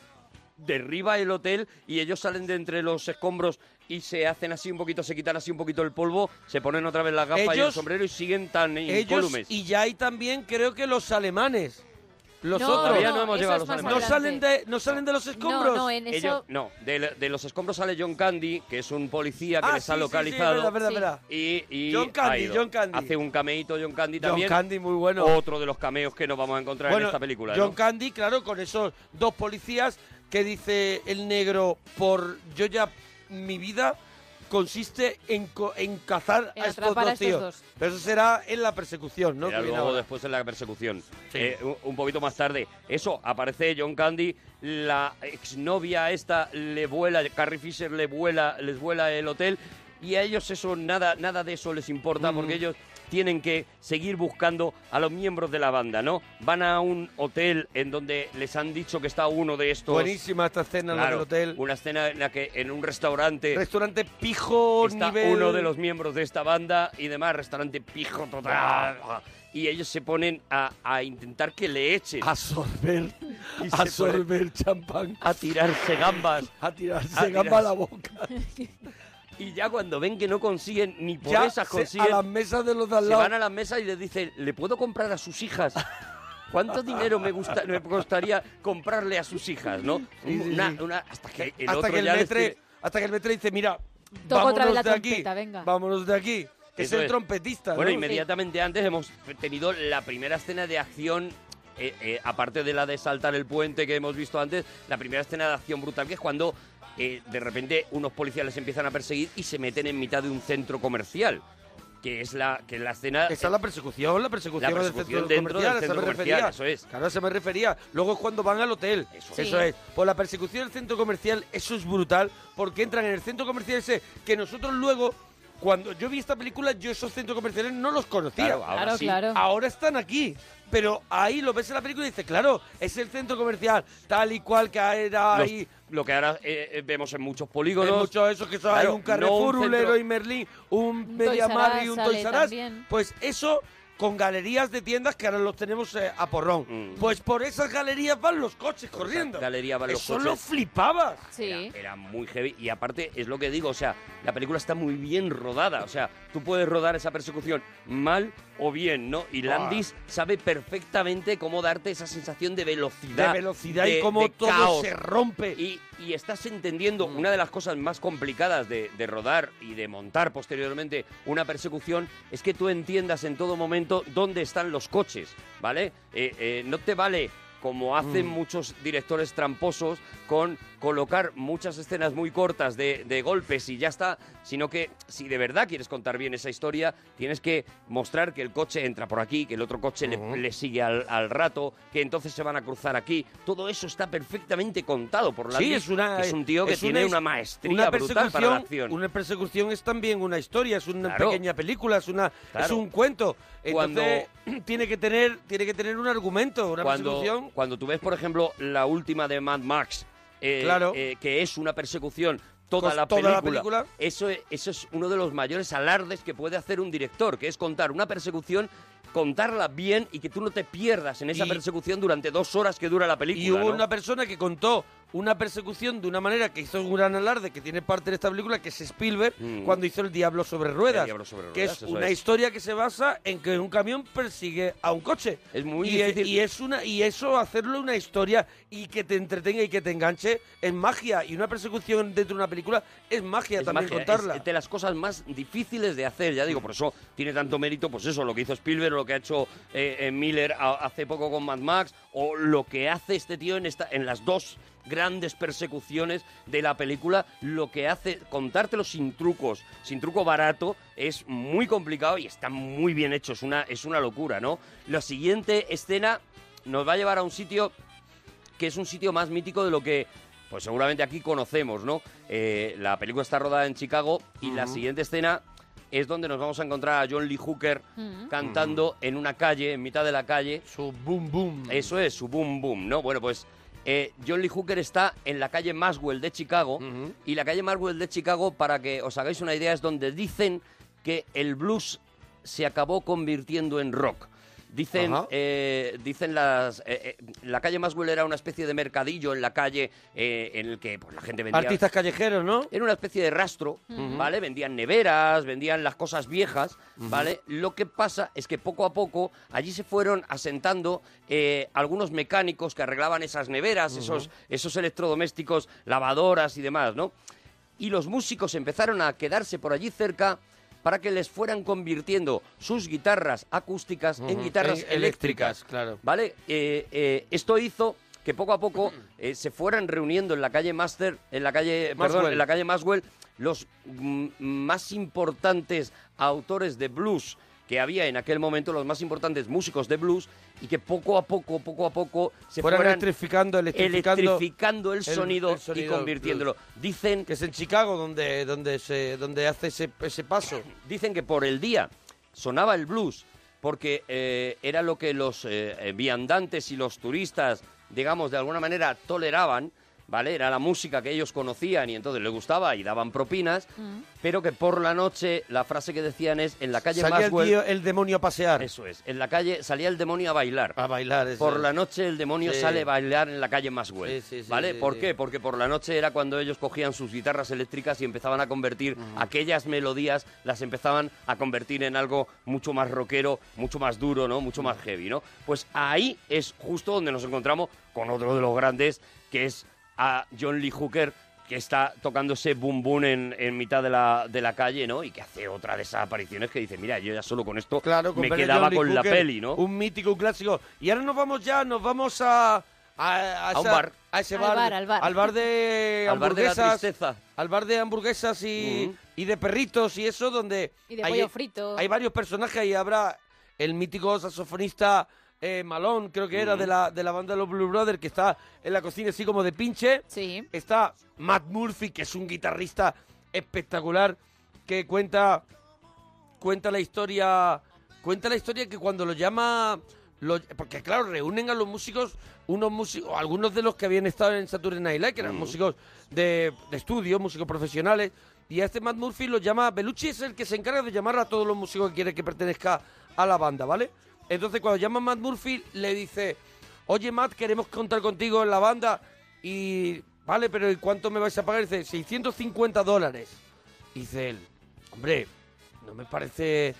derriba el hotel y ellos salen de entre los escombros y se hacen así un poquito, se quitan así un poquito el polvo, se ponen otra vez las gafas y el sombrero y siguen tan Ellos incólumes. y ya hay también creo que los alemanes. Los No, otros Todavía no hemos llegado los salen de no salen de los escombros. No, no, en eso... Ellos, no, de, de los escombros sale John Candy, que es un policía que Ah, les ha sí, sí, sí, localizado. verdad, verdad. Y, y John Candy. John Candy. Hace un cameíto John Candy John también. Candy muy bueno. Otro de los cameos que nos vamos a encontrar en esta película. John ¿no? Candy, claro, con esos dos policías que dice el negro por yo ya mi vida consiste en, co- en cazar En a estos atrapar a dos estos tíos. dos. Pero eso será en la persecución, ¿no? Era Que viene luego ahora. después en la persecución. Sí. Eh, un, un poquito más tarde. Eso, aparece John Candy, la exnovia esta le vuela, Carrie Fisher le vuela, les vuela el hotel y a ellos eso, nada, nada de eso les importa Mm. porque ellos tienen que seguir buscando a los miembros de la banda, ¿no? Van a un hotel en donde les han dicho que está uno de estos... Buenísima esta escena en la Claro, del hotel. Una escena en la que en un restaurante Restaurante pijo está nivel... uno de los miembros de esta banda y demás, restaurante pijo total. Y ellos se ponen a, a intentar que le echen, A sorber, Y se a sorber champán, a tirarse gambas. a tirarse a gamba a la boca. Y ya cuando ven que no consiguen, ni por Ya esas se- consiguen, a las mesas de los de al se lado. van a la mesa y les dicen, ¿le puedo comprar a sus hijas? ¿Cuánto dinero me, gusta, me costaría comprarle a sus hijas, no? Sí, sí, Una- sí. una- hasta que el hasta otro que el ya les metre, tire- hasta que el metre dice, mira, Toca otra vez vámonos la de aquí, trompeta, venga. vámonos de aquí, que es Eso el es. trompetista, Bueno, ¿no? inmediatamente antes hemos tenido la primera escena de acción, eh, eh, aparte de la de saltar el puente que hemos visto antes, la primera escena de acción brutal que es cuando eh, de repente unos policías les empiezan a perseguir y se meten en mitad de un centro comercial. Que es la, que es la escena. Esa es la persecución, la persecución, La del centro dentro comercial, del a eso centro me comercial, refería. eso es. Claro, eso me refería. Luego es cuando van al hotel. Eso. Eso, Sí. es. Pues la persecución del centro comercial, eso es brutal, porque entran en el centro comercial ese que nosotros luego, cuando yo vi esta película, yo esos centros comerciales no los conocía. Claro, ahora Claro, sí. claro. Ahora están aquí. Pero ahí lo ves en la película y dices, claro, es el centro comercial, tal y cual que era Los- ahí. lo que ahora eh, eh, vemos en muchos polígonos. muchos de esos que son Claro, hay un Carrefour, no un un centro- Leroy Merlin, un Un Media Toys R Market y Us un sale Toys R Us. también. Pues eso con galerías de tiendas que ahora los tenemos eh, a porrón. Mm. Pues por esas galerías van los coches corriendo. galería van los eso coches. lo flipabas. Sí. Era, era muy heavy y aparte es lo que digo, o sea, la película está muy bien rodada, o sea, tú puedes rodar esa persecución mal o bien, ¿no? Y Landis sabe perfectamente cómo darte esa sensación de velocidad, De velocidad de- y cómo todo caos. se rompe. Y, y estás entendiendo Mm. una de las cosas más complicadas de, de rodar y de montar posteriormente una persecución es que tú entiendas en todo momento dónde están los coches, ¿vale? Eh, eh, no te vale como hacen Mm. muchos directores tramposos con colocar muchas escenas muy cortas de, de golpes y ya está, sino que si de verdad quieres contar bien esa historia, tienes que mostrar que el coche entra por aquí, que el otro coche le- sigue al, al rato, que entonces se van a cruzar aquí. Todo eso está perfectamente contado por la Sí, es una es un tío que tiene una, maestría una brutal para la acción. Una persecución es también una historia, es una Claro. pequeña película, es una es un cuento. Cuando- Entonces tiene que tener tiene que tener un argumento, una cuando, persecución. Cuando tú ves, por ejemplo, la última de Mad Max, eh, Claro. eh, que es una persecución toda, la, toda la película, película. Eso, es, eso es uno de los mayores alardes que puede hacer un director, que es contar una persecución, contarla bien y que tú no te pierdas en esa Y- persecución durante dos horas que dura la película. Y hubo ¿no? una persona que contó una persecución de una manera que hizo un gran alarde, que tiene parte de esta película, que es Spielberg, Mm. cuando hizo El Diablo sobre Ruedas. El Diablo sobre que Ruedas, es eso una es. historia que se basa en que un camión persigue a un coche. Es muy y, difícil. y es una y eso hacerlo una historia y que te entretenga y que te enganche es magia y una persecución dentro de una película es magia Es también magia, contarla. es de las cosas más difíciles de hacer, ya digo, por eso tiene tanto mérito, pues eso, lo que hizo Spielberg, lo que ha hecho eh, eh, Miller a- hace poco con Mad Max, o lo que hace este tío en, esta, en las dos grandes persecuciones de la película, lo que hace, contártelo sin trucos, sin truco barato, es muy complicado y está muy bien hecho, es una, es una locura, ¿no? La siguiente escena nos va a llevar a un sitio que es un sitio más mítico de lo que pues seguramente aquí conocemos, ¿no? Eh, la película está rodada en Chicago y la siguiente escena es donde nos vamos a encontrar a John Lee Hooker Mm. cantando en una calle, en mitad de la calle. Su boom boom. Eso es, su boom boom, ¿no? Bueno, pues eh, John Lee Hooker está en la calle Maxwell de Chicago y la calle Maxwell de Chicago, para que os hagáis una idea, es donde dicen que el blues se acabó convirtiendo en rock. Dicen, eh, dicen las, eh, eh, la calle Maswell era una especie de mercadillo en la calle en el que pues, la gente vendía. Artistas callejeros, ¿no? Era una especie de rastro, ¿vale? Vendían neveras, vendían las cosas viejas, ¿vale? Lo que pasa es que poco a poco allí se fueron asentando algunos mecánicos que arreglaban esas neveras, esos, esos electrodomésticos, lavadoras y demás, ¿no? Y los músicos empezaron a quedarse por allí cerca para que les fueran convirtiendo sus guitarras acústicas en guitarras en eléctricas. eléctricas, claro. ¿Vale? Eh, eh, esto hizo que poco a poco eh, se fueran reuniendo en la calle Master, en la calle, perdón, Maxwell. en la calle Maswell, los mm, más importantes autores de blues que había en aquel momento, los más importantes músicos de blues, y que poco a poco, poco a poco se Fueran fueran electrificando, electrificando, electrificando el, sonido el sonido y convirtiéndolo. Dicen que es en Chicago donde, donde, se, donde hace ese, ese paso. Dicen que por el día sonaba el blues porque eh, era lo que los eh, eh, viandantes y los turistas, digamos, de alguna manera toleraban, ¿vale? Era la música que ellos conocían y entonces les gustaba y daban propinas, pero que por la noche la frase que decían es en la calle Salía el, Maxwell... tío- el demonio a pasear. Eso es, en la calle salía el demonio a bailar. A bailar, eso Por es. la noche el demonio Sí. sale a bailar en la calle Maxwell. Sí, sí, sí, ¿Vale? sí, ¿Por sí. qué? Porque por la noche era cuando ellos cogían sus guitarras eléctricas y empezaban a convertir aquellas melodías, las empezaban a convertir en algo mucho más rockero, mucho más duro, ¿no? Mucho más heavy, ¿no? Pues ahí es justo donde nos encontramos con otro de los grandes, que es a John Lee Hooker, que está tocando ese boom boom en, en mitad de la, de la calle, ¿no? Y que hace otra de esas apariciones que dice, mira, yo ya solo con esto Claro, con me quedaba con la peli, ¿no? Un mítico, un clásico. Y ahora nos vamos ya, nos vamos a... A, A un esa- bar. A ese Al bar. bar, al bar. Al bar de Al bar de la hamburguesas. tristeza. Al bar de hamburguesas y, y de perritos y eso, donde... Y de hay- pollo frito. Hay varios personajes y habrá el mítico saxofonista eh, Malón, creo que era, de la, de la banda de los Blue Brothers, que está en la cocina así como de pinche. Sí. Está Matt Murphy, que es un guitarrista espectacular, que cuenta, cuenta la historia, cuenta la historia que cuando lo llama, lo- porque claro, reúnen a los músicos, unos músicos, algunos de los que habían estado en Saturday Night Live, que eran músicos de, de estudio, músicos profesionales, y a este Matt Murphy lo llama, Belucci es el que se encarga de llamar a todos los músicos que quiere que pertenezca a la banda, ¿vale? Entonces cuando llama a Matt Murphy le dice, oye Matt, queremos contar contigo en la banda y, vale, pero ¿y cuánto me vais a pagar? Dice, 650 dólares. Dice él, hombre, no me parece...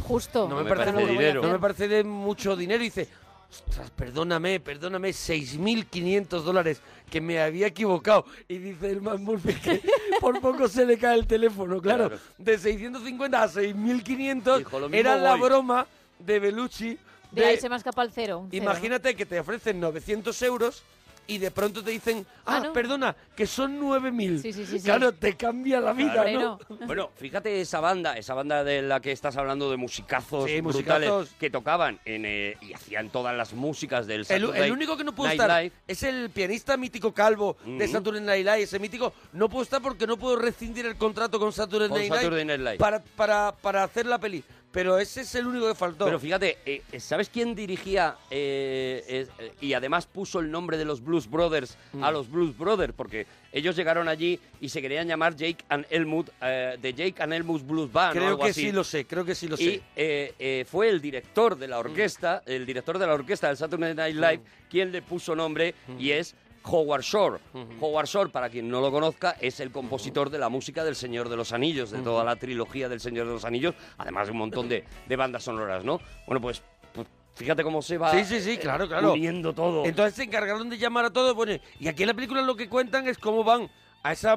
Justo. No me, me parece, parece no dinero. me parece de mucho dinero. Y dice, ostras, perdóname, perdóname, 6.500 dólares, que me había equivocado. Y dice el man Murphy que por poco se le cae el teléfono, claro. Claro. De 650 a 6.500 Dijo, "Lo mismo era la voy". broma de Belucci. De ahí se me escapa el cero. un cero. Imagínate que te ofrecen 900 euros y de pronto te dicen, ah, Ah, ¿no? perdona, que son 9.000. Sí, sí, sí, sí. Claro, te cambia la vida, Claro. ¿no? Bueno, fíjate esa banda, esa banda de la que estás hablando de musicazos Sí, brutales musicazos. que tocaban en, eh, y hacían todas las músicas del El, Saturday el único que no pudo Night estar Live. es el pianista mítico calvo de. Saturday Night Live. Ese mítico no pudo estar porque no pudo rescindir el contrato con Saturday, Con Night, Saturday Night Live. Para, para, para hacer la peli. Pero ese es el único que faltó. Pero fíjate, eh, ¿sabes quién dirigía eh, eh, y además puso el nombre de los Blues Brothers a Mm. los Blues Brothers? Porque ellos llegaron allí y se querían llamar Jake and Elmwood, de Jake and Elmwood Blues Band o creo algo que así. sí lo sé, creo que sí lo y sé. fue el director de la orquesta, el director de la orquesta del Saturday Night Live, quien le puso nombre y es Howard Shore. Howard Shore, para quien no lo conozca, es el compositor de la música del Señor de los Anillos, de toda la trilogía del Señor de los Anillos, además de un montón de, de bandas sonoras, ¿no? Bueno, pues, pues, fíjate cómo se va Sí, sí, sí, claro, claro. uniendo todo. Entonces se encargaron de llamar a todos. Bueno, y aquí en la película lo que cuentan es cómo van a esa,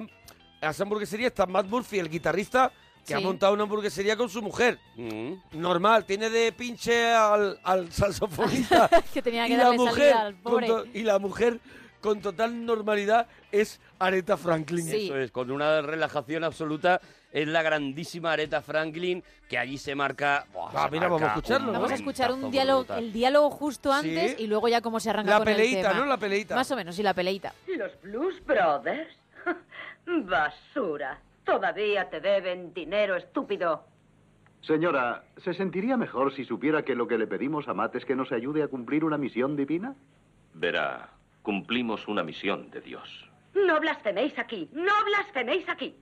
a esa hamburguesería. Está Matt Murphy, el guitarrista, que ha montado una hamburguesería con su mujer. Mm. Normal, tiene de pinche al, al saxofonista. que tenía que y la mujer salida al con pobre. to- y la mujer con total normalidad es Aretha Franklin. Sí. Eso es, con una relajación absoluta, es la grandísima Aretha Franklin, que allí se marca... buah, Ah, se mira, vamos a escucharlo, un ¿no? Vamos a escuchar un diálogo, brutal. el diálogo justo antes Sí. y luego ya cómo se arranca La con el peleita, tema. ¿no? La peleita. Más o menos, sí, la peleita. ¿Los Blues Brothers? Basura. Todavía te deben dinero, estúpido. Señora, ¿se sentiría mejor si supiera que lo que le pedimos a Matt es que nos ayude a cumplir una misión divina? Verá, cumplimos una misión de Dios. No blasfeméis aquí. No blasfeméis aquí.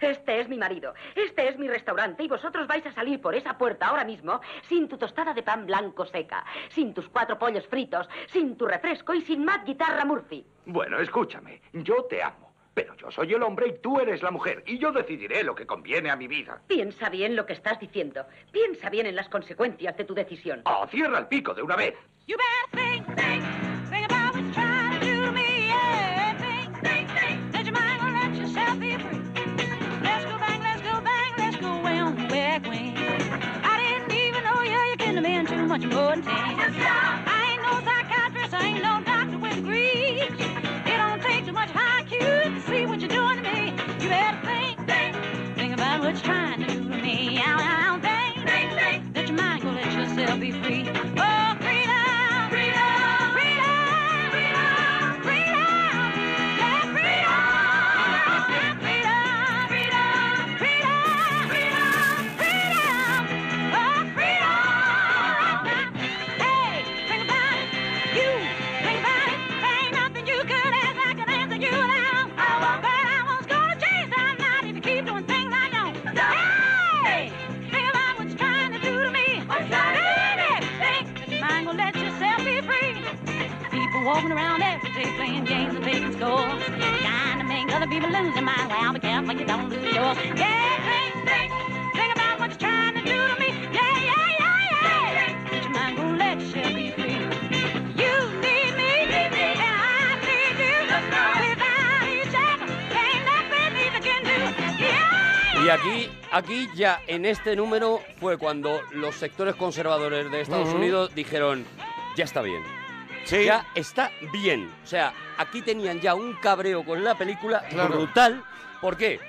Este es mi marido, este es mi restaurante y vosotros vais a salir por esa puerta ahora mismo sin tu tostada de pan blanco seca, sin tus cuatro pollos fritos, sin tu refresco y sin Matt Guitarra Murphy. Bueno, escúchame, yo te amo, pero yo soy el hombre y tú eres la mujer, y yo decidiré lo que conviene a mi vida. Piensa bien lo que estás diciendo. Piensa bien en las consecuencias de tu decisión. Oh, cierra el pico de una vez. You better think, think, much more than. I ain't no psychiatrist, I ain't no doctor with degrees. It don't take too much IQ to see what you're doing to me. You better think, think, think about what you're trying walking around every day playing games and taking scores. Trying to make other people lose their mind. Well, be careful you don't lose yours. Yeah, think, think, think about what you're trying to do to me. Yeah, yeah, yeah, yeah. Let your mind go, let yourself be free. You need me, and I need you. Without each other, ain't nothing either can do. Yeah. Y aquí, aquí ya en este número fue cuando los sectores conservadores de Estados. Unidos dijeron, ya está bien. Sí. Ya está bien. O sea, aquí tenían ya un cabreo con la película Claro. brutal. ¿Por qué?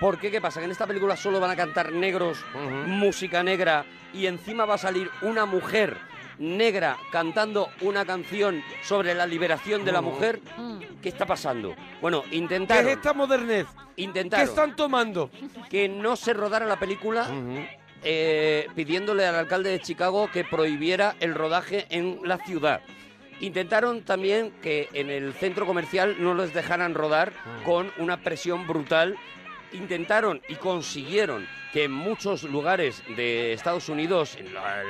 Porque, ¿qué pasa? Que en esta película solo van a cantar negros, música negra, y encima va a salir una mujer negra cantando una canción sobre la liberación de la mujer. Mm. ¿Qué está pasando? Bueno, ¿Qué intentaron. es esta modernez? ¿Qué Intentaron están tomando? que no se rodara la película eh, pidiéndole al alcalde de Chicago que prohibiera el rodaje en la ciudad. Intentaron también que en el centro comercial no les dejaran rodar con una presión brutal. Intentaron y consiguieron que en muchos lugares de Estados Unidos, en la-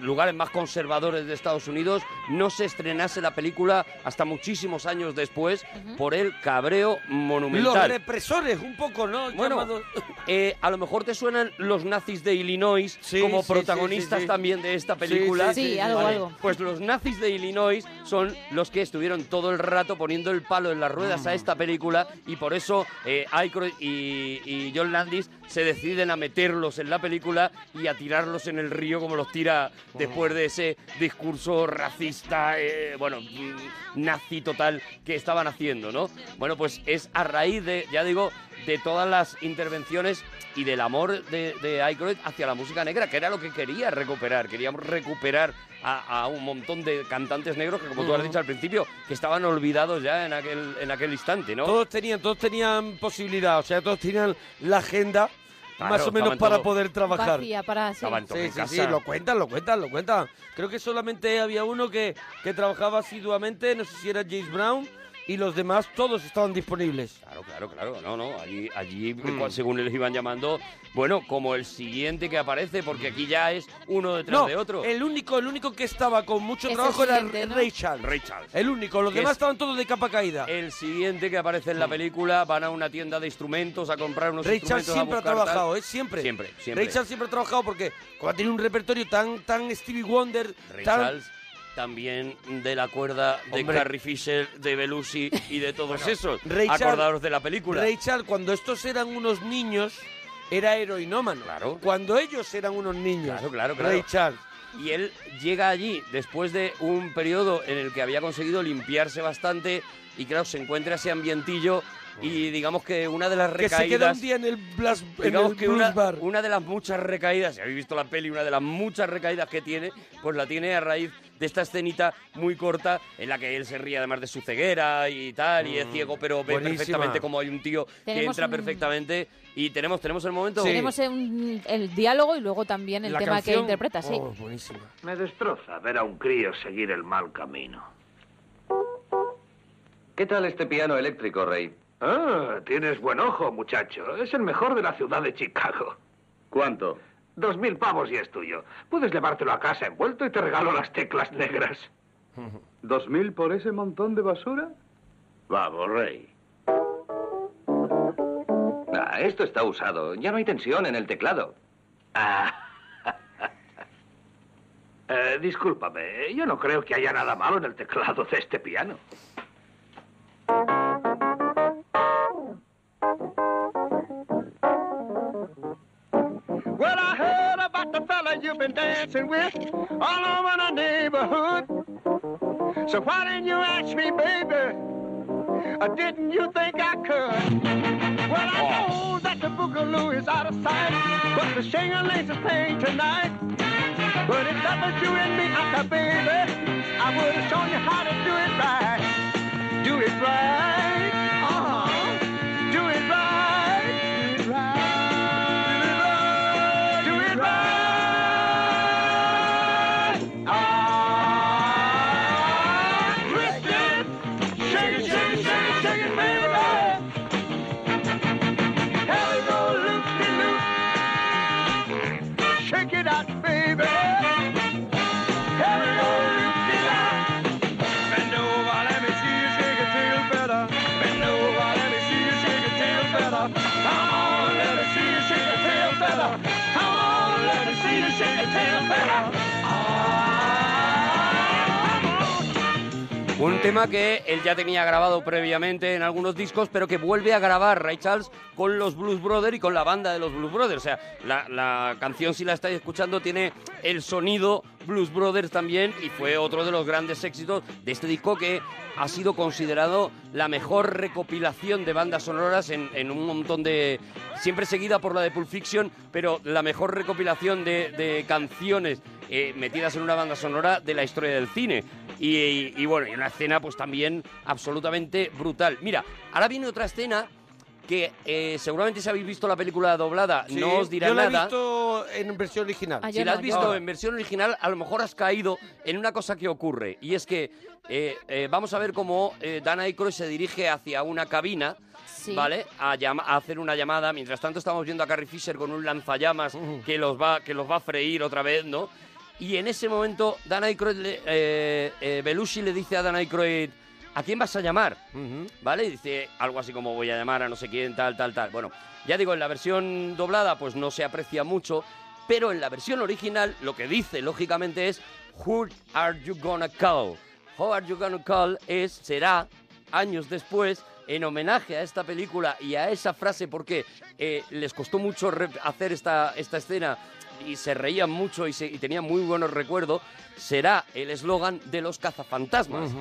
lugares más conservadores de Estados Unidos, no se estrenase la película hasta muchísimos años después por el cabreo Los monumental. represores, un poco, ¿no? Bueno, eh, a lo mejor te suenan los nazis de Illinois Sí, como sí, protagonistas sí, sí. también de esta Sí, película. sí, sí, Sí, algo, algo. Pues los nazis de Illinois son los que estuvieron todo el rato poniendo el palo en las ruedas Mm. a esta película y por eso eh, Aykroyd y, y John Landis se deciden a meterlos en la película y a tirarlos en el río como los tira después de ese discurso racista, eh, bueno, nazi total que estaban haciendo, ¿no? Bueno, pues es a raíz de, ya digo, de todas las intervenciones y del amor de, de Aykroyd hacia la música negra, que era lo que quería recuperar. Queríamos recuperar a, a un montón de cantantes negros que, como tú has dicho al principio, que estaban olvidados ya en aquel, en aquel instante, ¿no? Todos tenían, todos tenían posibilidad, o sea, todos tenían la agenda Claro, más o menos para poder trabajar. Vacía para sí. Estaban todos Sí, en sí, casa. sí, lo cuentan, lo cuentan, lo cuentan. Creo que solamente había uno que, que trabajaba asiduamente, no sé si era James Brown, y los demás todos estaban disponibles. Claro, claro, claro. No, no. Allí, allí Mm. cual- según les iban llamando, bueno, como el siguiente que aparece, porque aquí ya es uno detrás No, de otro. el único, el único que estaba con mucho trabajo era ¿no? Ray Charles. Ray Charles. El único, los demás es- estaban todos de capa caída. El siguiente que aparece Mm. en la película van a una tienda de instrumentos a comprar unos Ray Charles instrumentos. a siempre ha tal. trabajado, ¿eh? Siempre. Siempre, siempre. Ray Charles siempre ha trabajado porque como ha tenido un repertorio tan, tan Stevie Wonder, Ray tan... Charles también de la cuerda de Hombre. Carrie Fisher, de Belushi y de todos esos. Ray Charles- Acordaros de la película. Ray Charles, cuando estos eran unos niños, era heroinómano. Claro. Cuando ellos eran unos niños. Claro, claro, claro. Ray Charles. Y él llega allí después de un periodo en el que había conseguido limpiarse bastante y claro, se encuentra ese ambientillo y digamos que una de las Que se queda recaídas... un día en el, blas, en Digamos el que blues una, bar. una de las muchas recaídas, si habéis visto la peli, una de las muchas recaídas que tiene, pues la tiene a raíz de esta escenita muy corta en la que él se ríe además de su ceguera y tal, y es ciego, pero ve buenísima. perfectamente como hay un tío que entra un- perfectamente y tenemos, tenemos el momento... Tenemos un- el diálogo y luego también el La tema que canción- interpreta, sí. Oh, buenísima. Me destroza ver a un crío seguir el mal camino. ¿Qué tal este piano eléctrico, Rey? Ah, tienes buen ojo, muchacho. Es el mejor de la ciudad de Chicago. ¿Cuánto? Dos mil pavos y es tuyo. Puedes llevártelo a casa envuelto y te regalo las teclas negras. ¿Dos mil por ese montón de basura? Vamos, Rey. Ah, esto está usado. Ya no hay tensión en el teclado. Ah. Eh, discúlpame, yo no creo que haya nada malo en el teclado de este piano. Been dancing with all over the neighborhood. So why didn't you ask me, baby? Or didn't you think I could? Well, I know that the boogaloo is out of sight, but the shingling is playing tonight. But if that was you and me, I said, baby, I would have shown you how to do it right. Do it right. Un tema que él ya tenía grabado previamente en algunos discos, pero que vuelve a grabar Ray Charles con los Blues Brothers y con la banda de los Blues Brothers. O sea, la, canción, si la estáis escuchando, tiene el sonido Blues Brothers también y fue otro de los grandes éxitos de este disco que ha sido considerado la mejor recopilación de bandas sonoras en, un montón de... Siempre seguida por la de Pulp Fiction, pero la mejor recopilación de, de canciones eh, metidas en una banda sonora de la historia del cine. Y, y- y bueno, y una escena pues también absolutamente brutal. Mira, ahora viene otra escena que eh, seguramente si habéis visto la película doblada Sí, no os dirá yo la he nada. visto en versión original. Ah, Si la has visto en versión original, a lo mejor has caído en una cosa que ocurre. Y es que eh, eh, vamos a ver cómo eh, Dan Aykroyd se dirige hacia una cabina, Sí. ¿vale? A, llama- a hacer una llamada. Mientras tanto estamos viendo a Carrie Fisher con un lanzallamas que, los va, que los va a freír otra vez, ¿no? Y en ese momento, Dan Aykroyd, le- eh, eh, Belushi le dice a Dan Aykroyd, ¿a quién vas a llamar? ¿Vale? Y dice algo así como voy a llamar a no sé quién, tal, tal, tal. Bueno, ya digo, en la versión doblada pues no se aprecia mucho, pero en la versión original lo que dice, lógicamente, es Who are you gonna call? Who are you gonna call es, será, años después, en homenaje a esta película y a esa frase, porque eh, les costó mucho hacer esta, esta escena y se reían mucho y, se- y tenían muy buenos recuerdos, será el eslogan de los cazafantasmas. sí,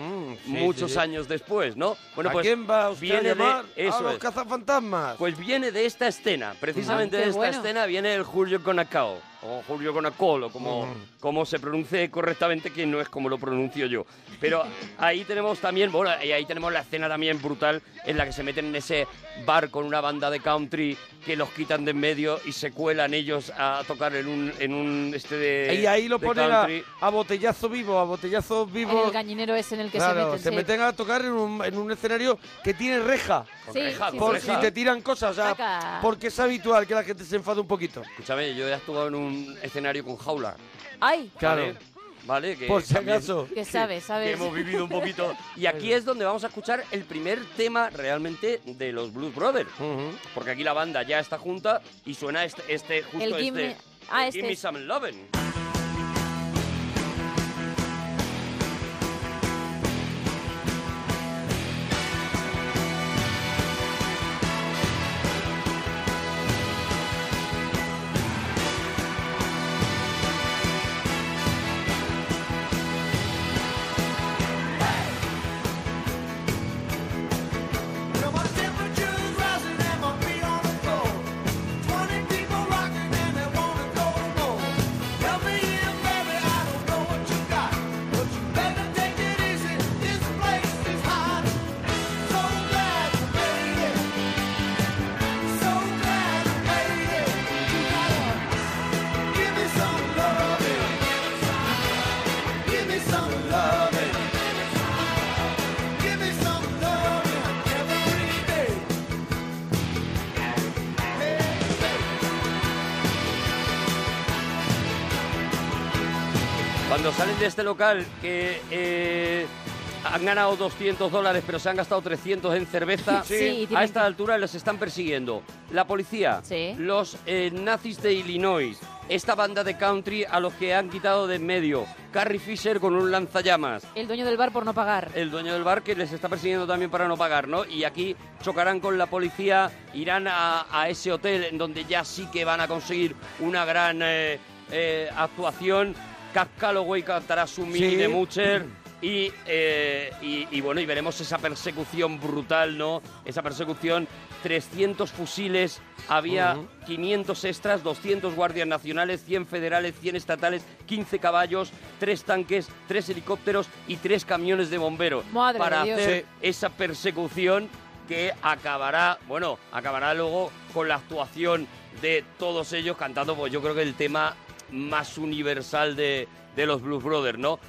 muchos sí, sí. años después, ¿no? ¿A quién va usted a viene llamar? de eso a los es. cazafantasmas. Pues viene de esta escena, precisamente Ah, qué de esta bueno. escena viene el Julio Conacao, o Julio Conacol, o como, como se pronuncie correctamente, que no es como lo pronuncio yo. Pero ahí tenemos también, bueno, y ahí tenemos la escena también brutal en la que se meten en ese bar con una banda de country que los quitan de en medio y se cuelan ellos a tocar en un, en un este de y ahí lo ponen a, country. a botellazo vivo, a botellazo vivo. el gallinero es en el que Claro, se meten. sí. meten a tocar en un, en un escenario que tiene reja. Sí, reja, sí, por sí, si te tiran cosas, o sea, Saca. porque es habitual que la gente se enfade un poquito. Escúchame, yo he actuado en un escenario con jaula. ¡Ay! Claro. ¿Vale? ¿Vale? Que Por si también- acaso. Que sabes, sabes. que hemos vivido un poquito. Y aquí es donde vamos a escuchar el primer tema realmente de los Blues Brothers. Porque aquí la banda ya está junta y suena este, este justo El Give este. Me- ah, el este Give Me. Some Lovin'. Cuando salen de este local que eh, han ganado 200 dólares pero se han gastado 300 en cerveza, Sí, y tienen a esta altura les están persiguiendo la policía, Sí. los eh, nazis de Illinois, esta banda de country a los que han quitado de en medio, Carrie Fisher con un lanzallamas, El dueño del bar por no pagar. el dueño del bar que les está persiguiendo también para no pagar, ¿no? Y aquí chocarán con la policía, irán a, a ese hotel en donde ya sí que van a conseguir una gran eh, eh, actuación. Cap Calloway cantará su mini Sí. de Mucher. Y, eh, y, y bueno, y veremos esa persecución brutal, ¿no? Esa persecución, 300 fusiles, había Ujú. 500 extras, 200 guardias nacionales, 100 federales, 100 estatales, 15 caballos, 3 tanques, 3 helicópteros y 3 camiones de bomberos Madre para de Dios. hacer esa persecución que acabará, bueno, acabará luego con la actuación de todos ellos cantando, pues yo creo que el tema más universal de, de los Blues Brothers, ¿no?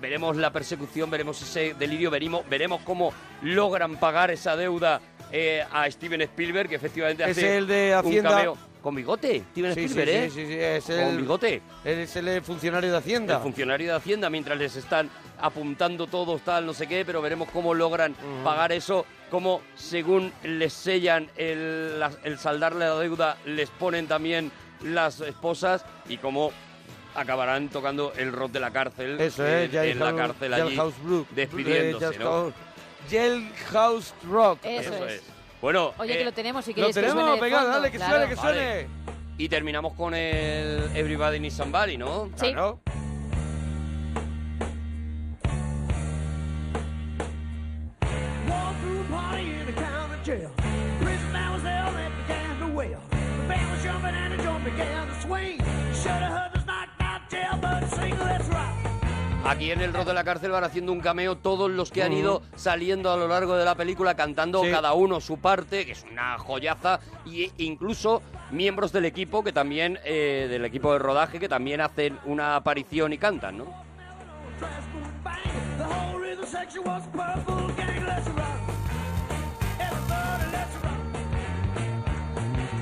Veremos la persecución, veremos ese delirio, veremos, veremos cómo logran pagar esa deuda eh, a Steven Spielberg, que efectivamente Es hace el de un Hacienda. cameo. Con bigote, Steven Sí, sí, Spielberg, ¿eh? sí, sí, sí, es Con el- bigote. Él es el funcionario de Hacienda. El funcionario de Hacienda, mientras les están apuntando todos, tal, no sé qué, pero veremos cómo logran pagar eso, cómo según les sellan el, el saldarle la deuda, les ponen también las esposas y cómo acabarán tocando el rock de la cárcel Eso en, es, en la cárcel allí, Brook. despidiéndose, Eh, ¿no? Jailhouse Rock. Eso es. Bueno, Oye, eh, que lo tenemos si Lo queréis que tenemos, suene de venga, fondo, dale, que claro. suene, que Vale. suene. y terminamos con el Everybody Needs Somebody, ¿no? Sí. Claro. Aquí en el rock de la cárcel van haciendo un cameo todos los que han ido saliendo a lo largo de la película cantando Sí. cada uno su parte, que es una joyaza, y incluso miembros del equipo que también, eh, del equipo de rodaje, que también hacen una aparición y cantan, ¿no?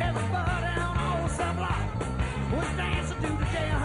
Everybody, on Block was dancing to the.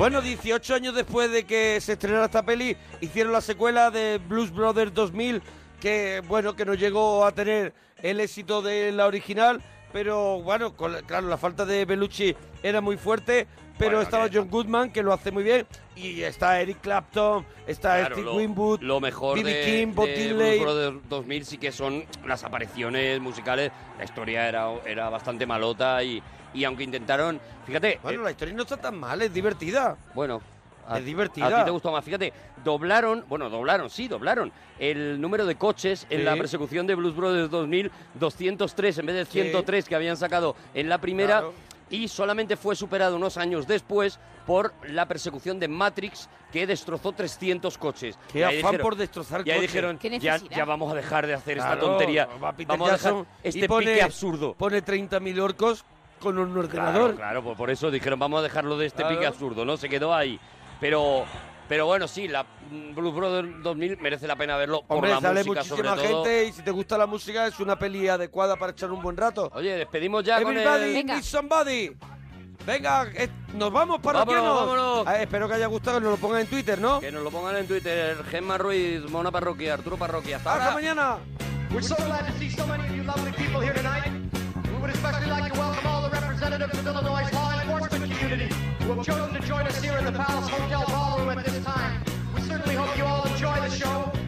Bueno, 18 años después de que se estrenara esta peli, hicieron la secuela de Blues Brothers 2000, que bueno, que no llegó a tener el éxito de la original, pero bueno, con la- claro, la falta de Bellucci era muy fuerte, pero Bueno, estaba John Goodman, que lo hace muy bien, y está Eric Clapton, está Claro, Steve lo, Winwood, lo mejor B.B. de, King, de. Blues Brothers 2000 sí que son las apariciones musicales. La historia era, era bastante malota y, y aunque intentaron... Fíjate, Bueno, eh, la historia no está tan mal, es divertida. Bueno, a, Es divertida. A ti te gustó más. Fíjate, doblaron, bueno, doblaron, sí, doblaron el número de coches en Sí. la persecución de Blues Brothers 2000, 203 en vez de 103 que habían sacado en la primera. Claro. Y solamente fue superado unos años después por la persecución de Matrix, que destrozó 300 coches. Qué afán dijeron- por destrozar coches. dijeron, ¿Qué ya, ya vamos a dejar de hacer esta tontería. va Vamos a dejar este pone- pique absurdo. Pone 30.000 orcos con un ordenador. claro, pues por eso dijeron, vamos a dejarlo de este Claro. pique absurdo, ¿no? Se quedó ahí. Pero, pero bueno, sí, la Blues Brothers 2000 merece la pena verlo por la sale música muchísima sobre todo. gente y si te gusta la música es una peli adecuada para echar un buen rato. Oye, despedimos ya con Everybody el... Venga. somebody. Venga, eh, nos vamos para Vámonos, vámonos. espero que haya gustado, que nos lo pongan en Twitter, ¿no? Que nos lo pongan en Twitter, Gemma Ruiz, Mona Parroquia, Arturo Parroquia. Hasta Hasta ahora. mañana. We're so glad to see so many of you lovely people here tonight. We would especially like to welcome all the representatives of Illinois' law enforcement community who have chosen to join us here in the Palace Hotel Ballroom at this time. We certainly hope you all enjoy the show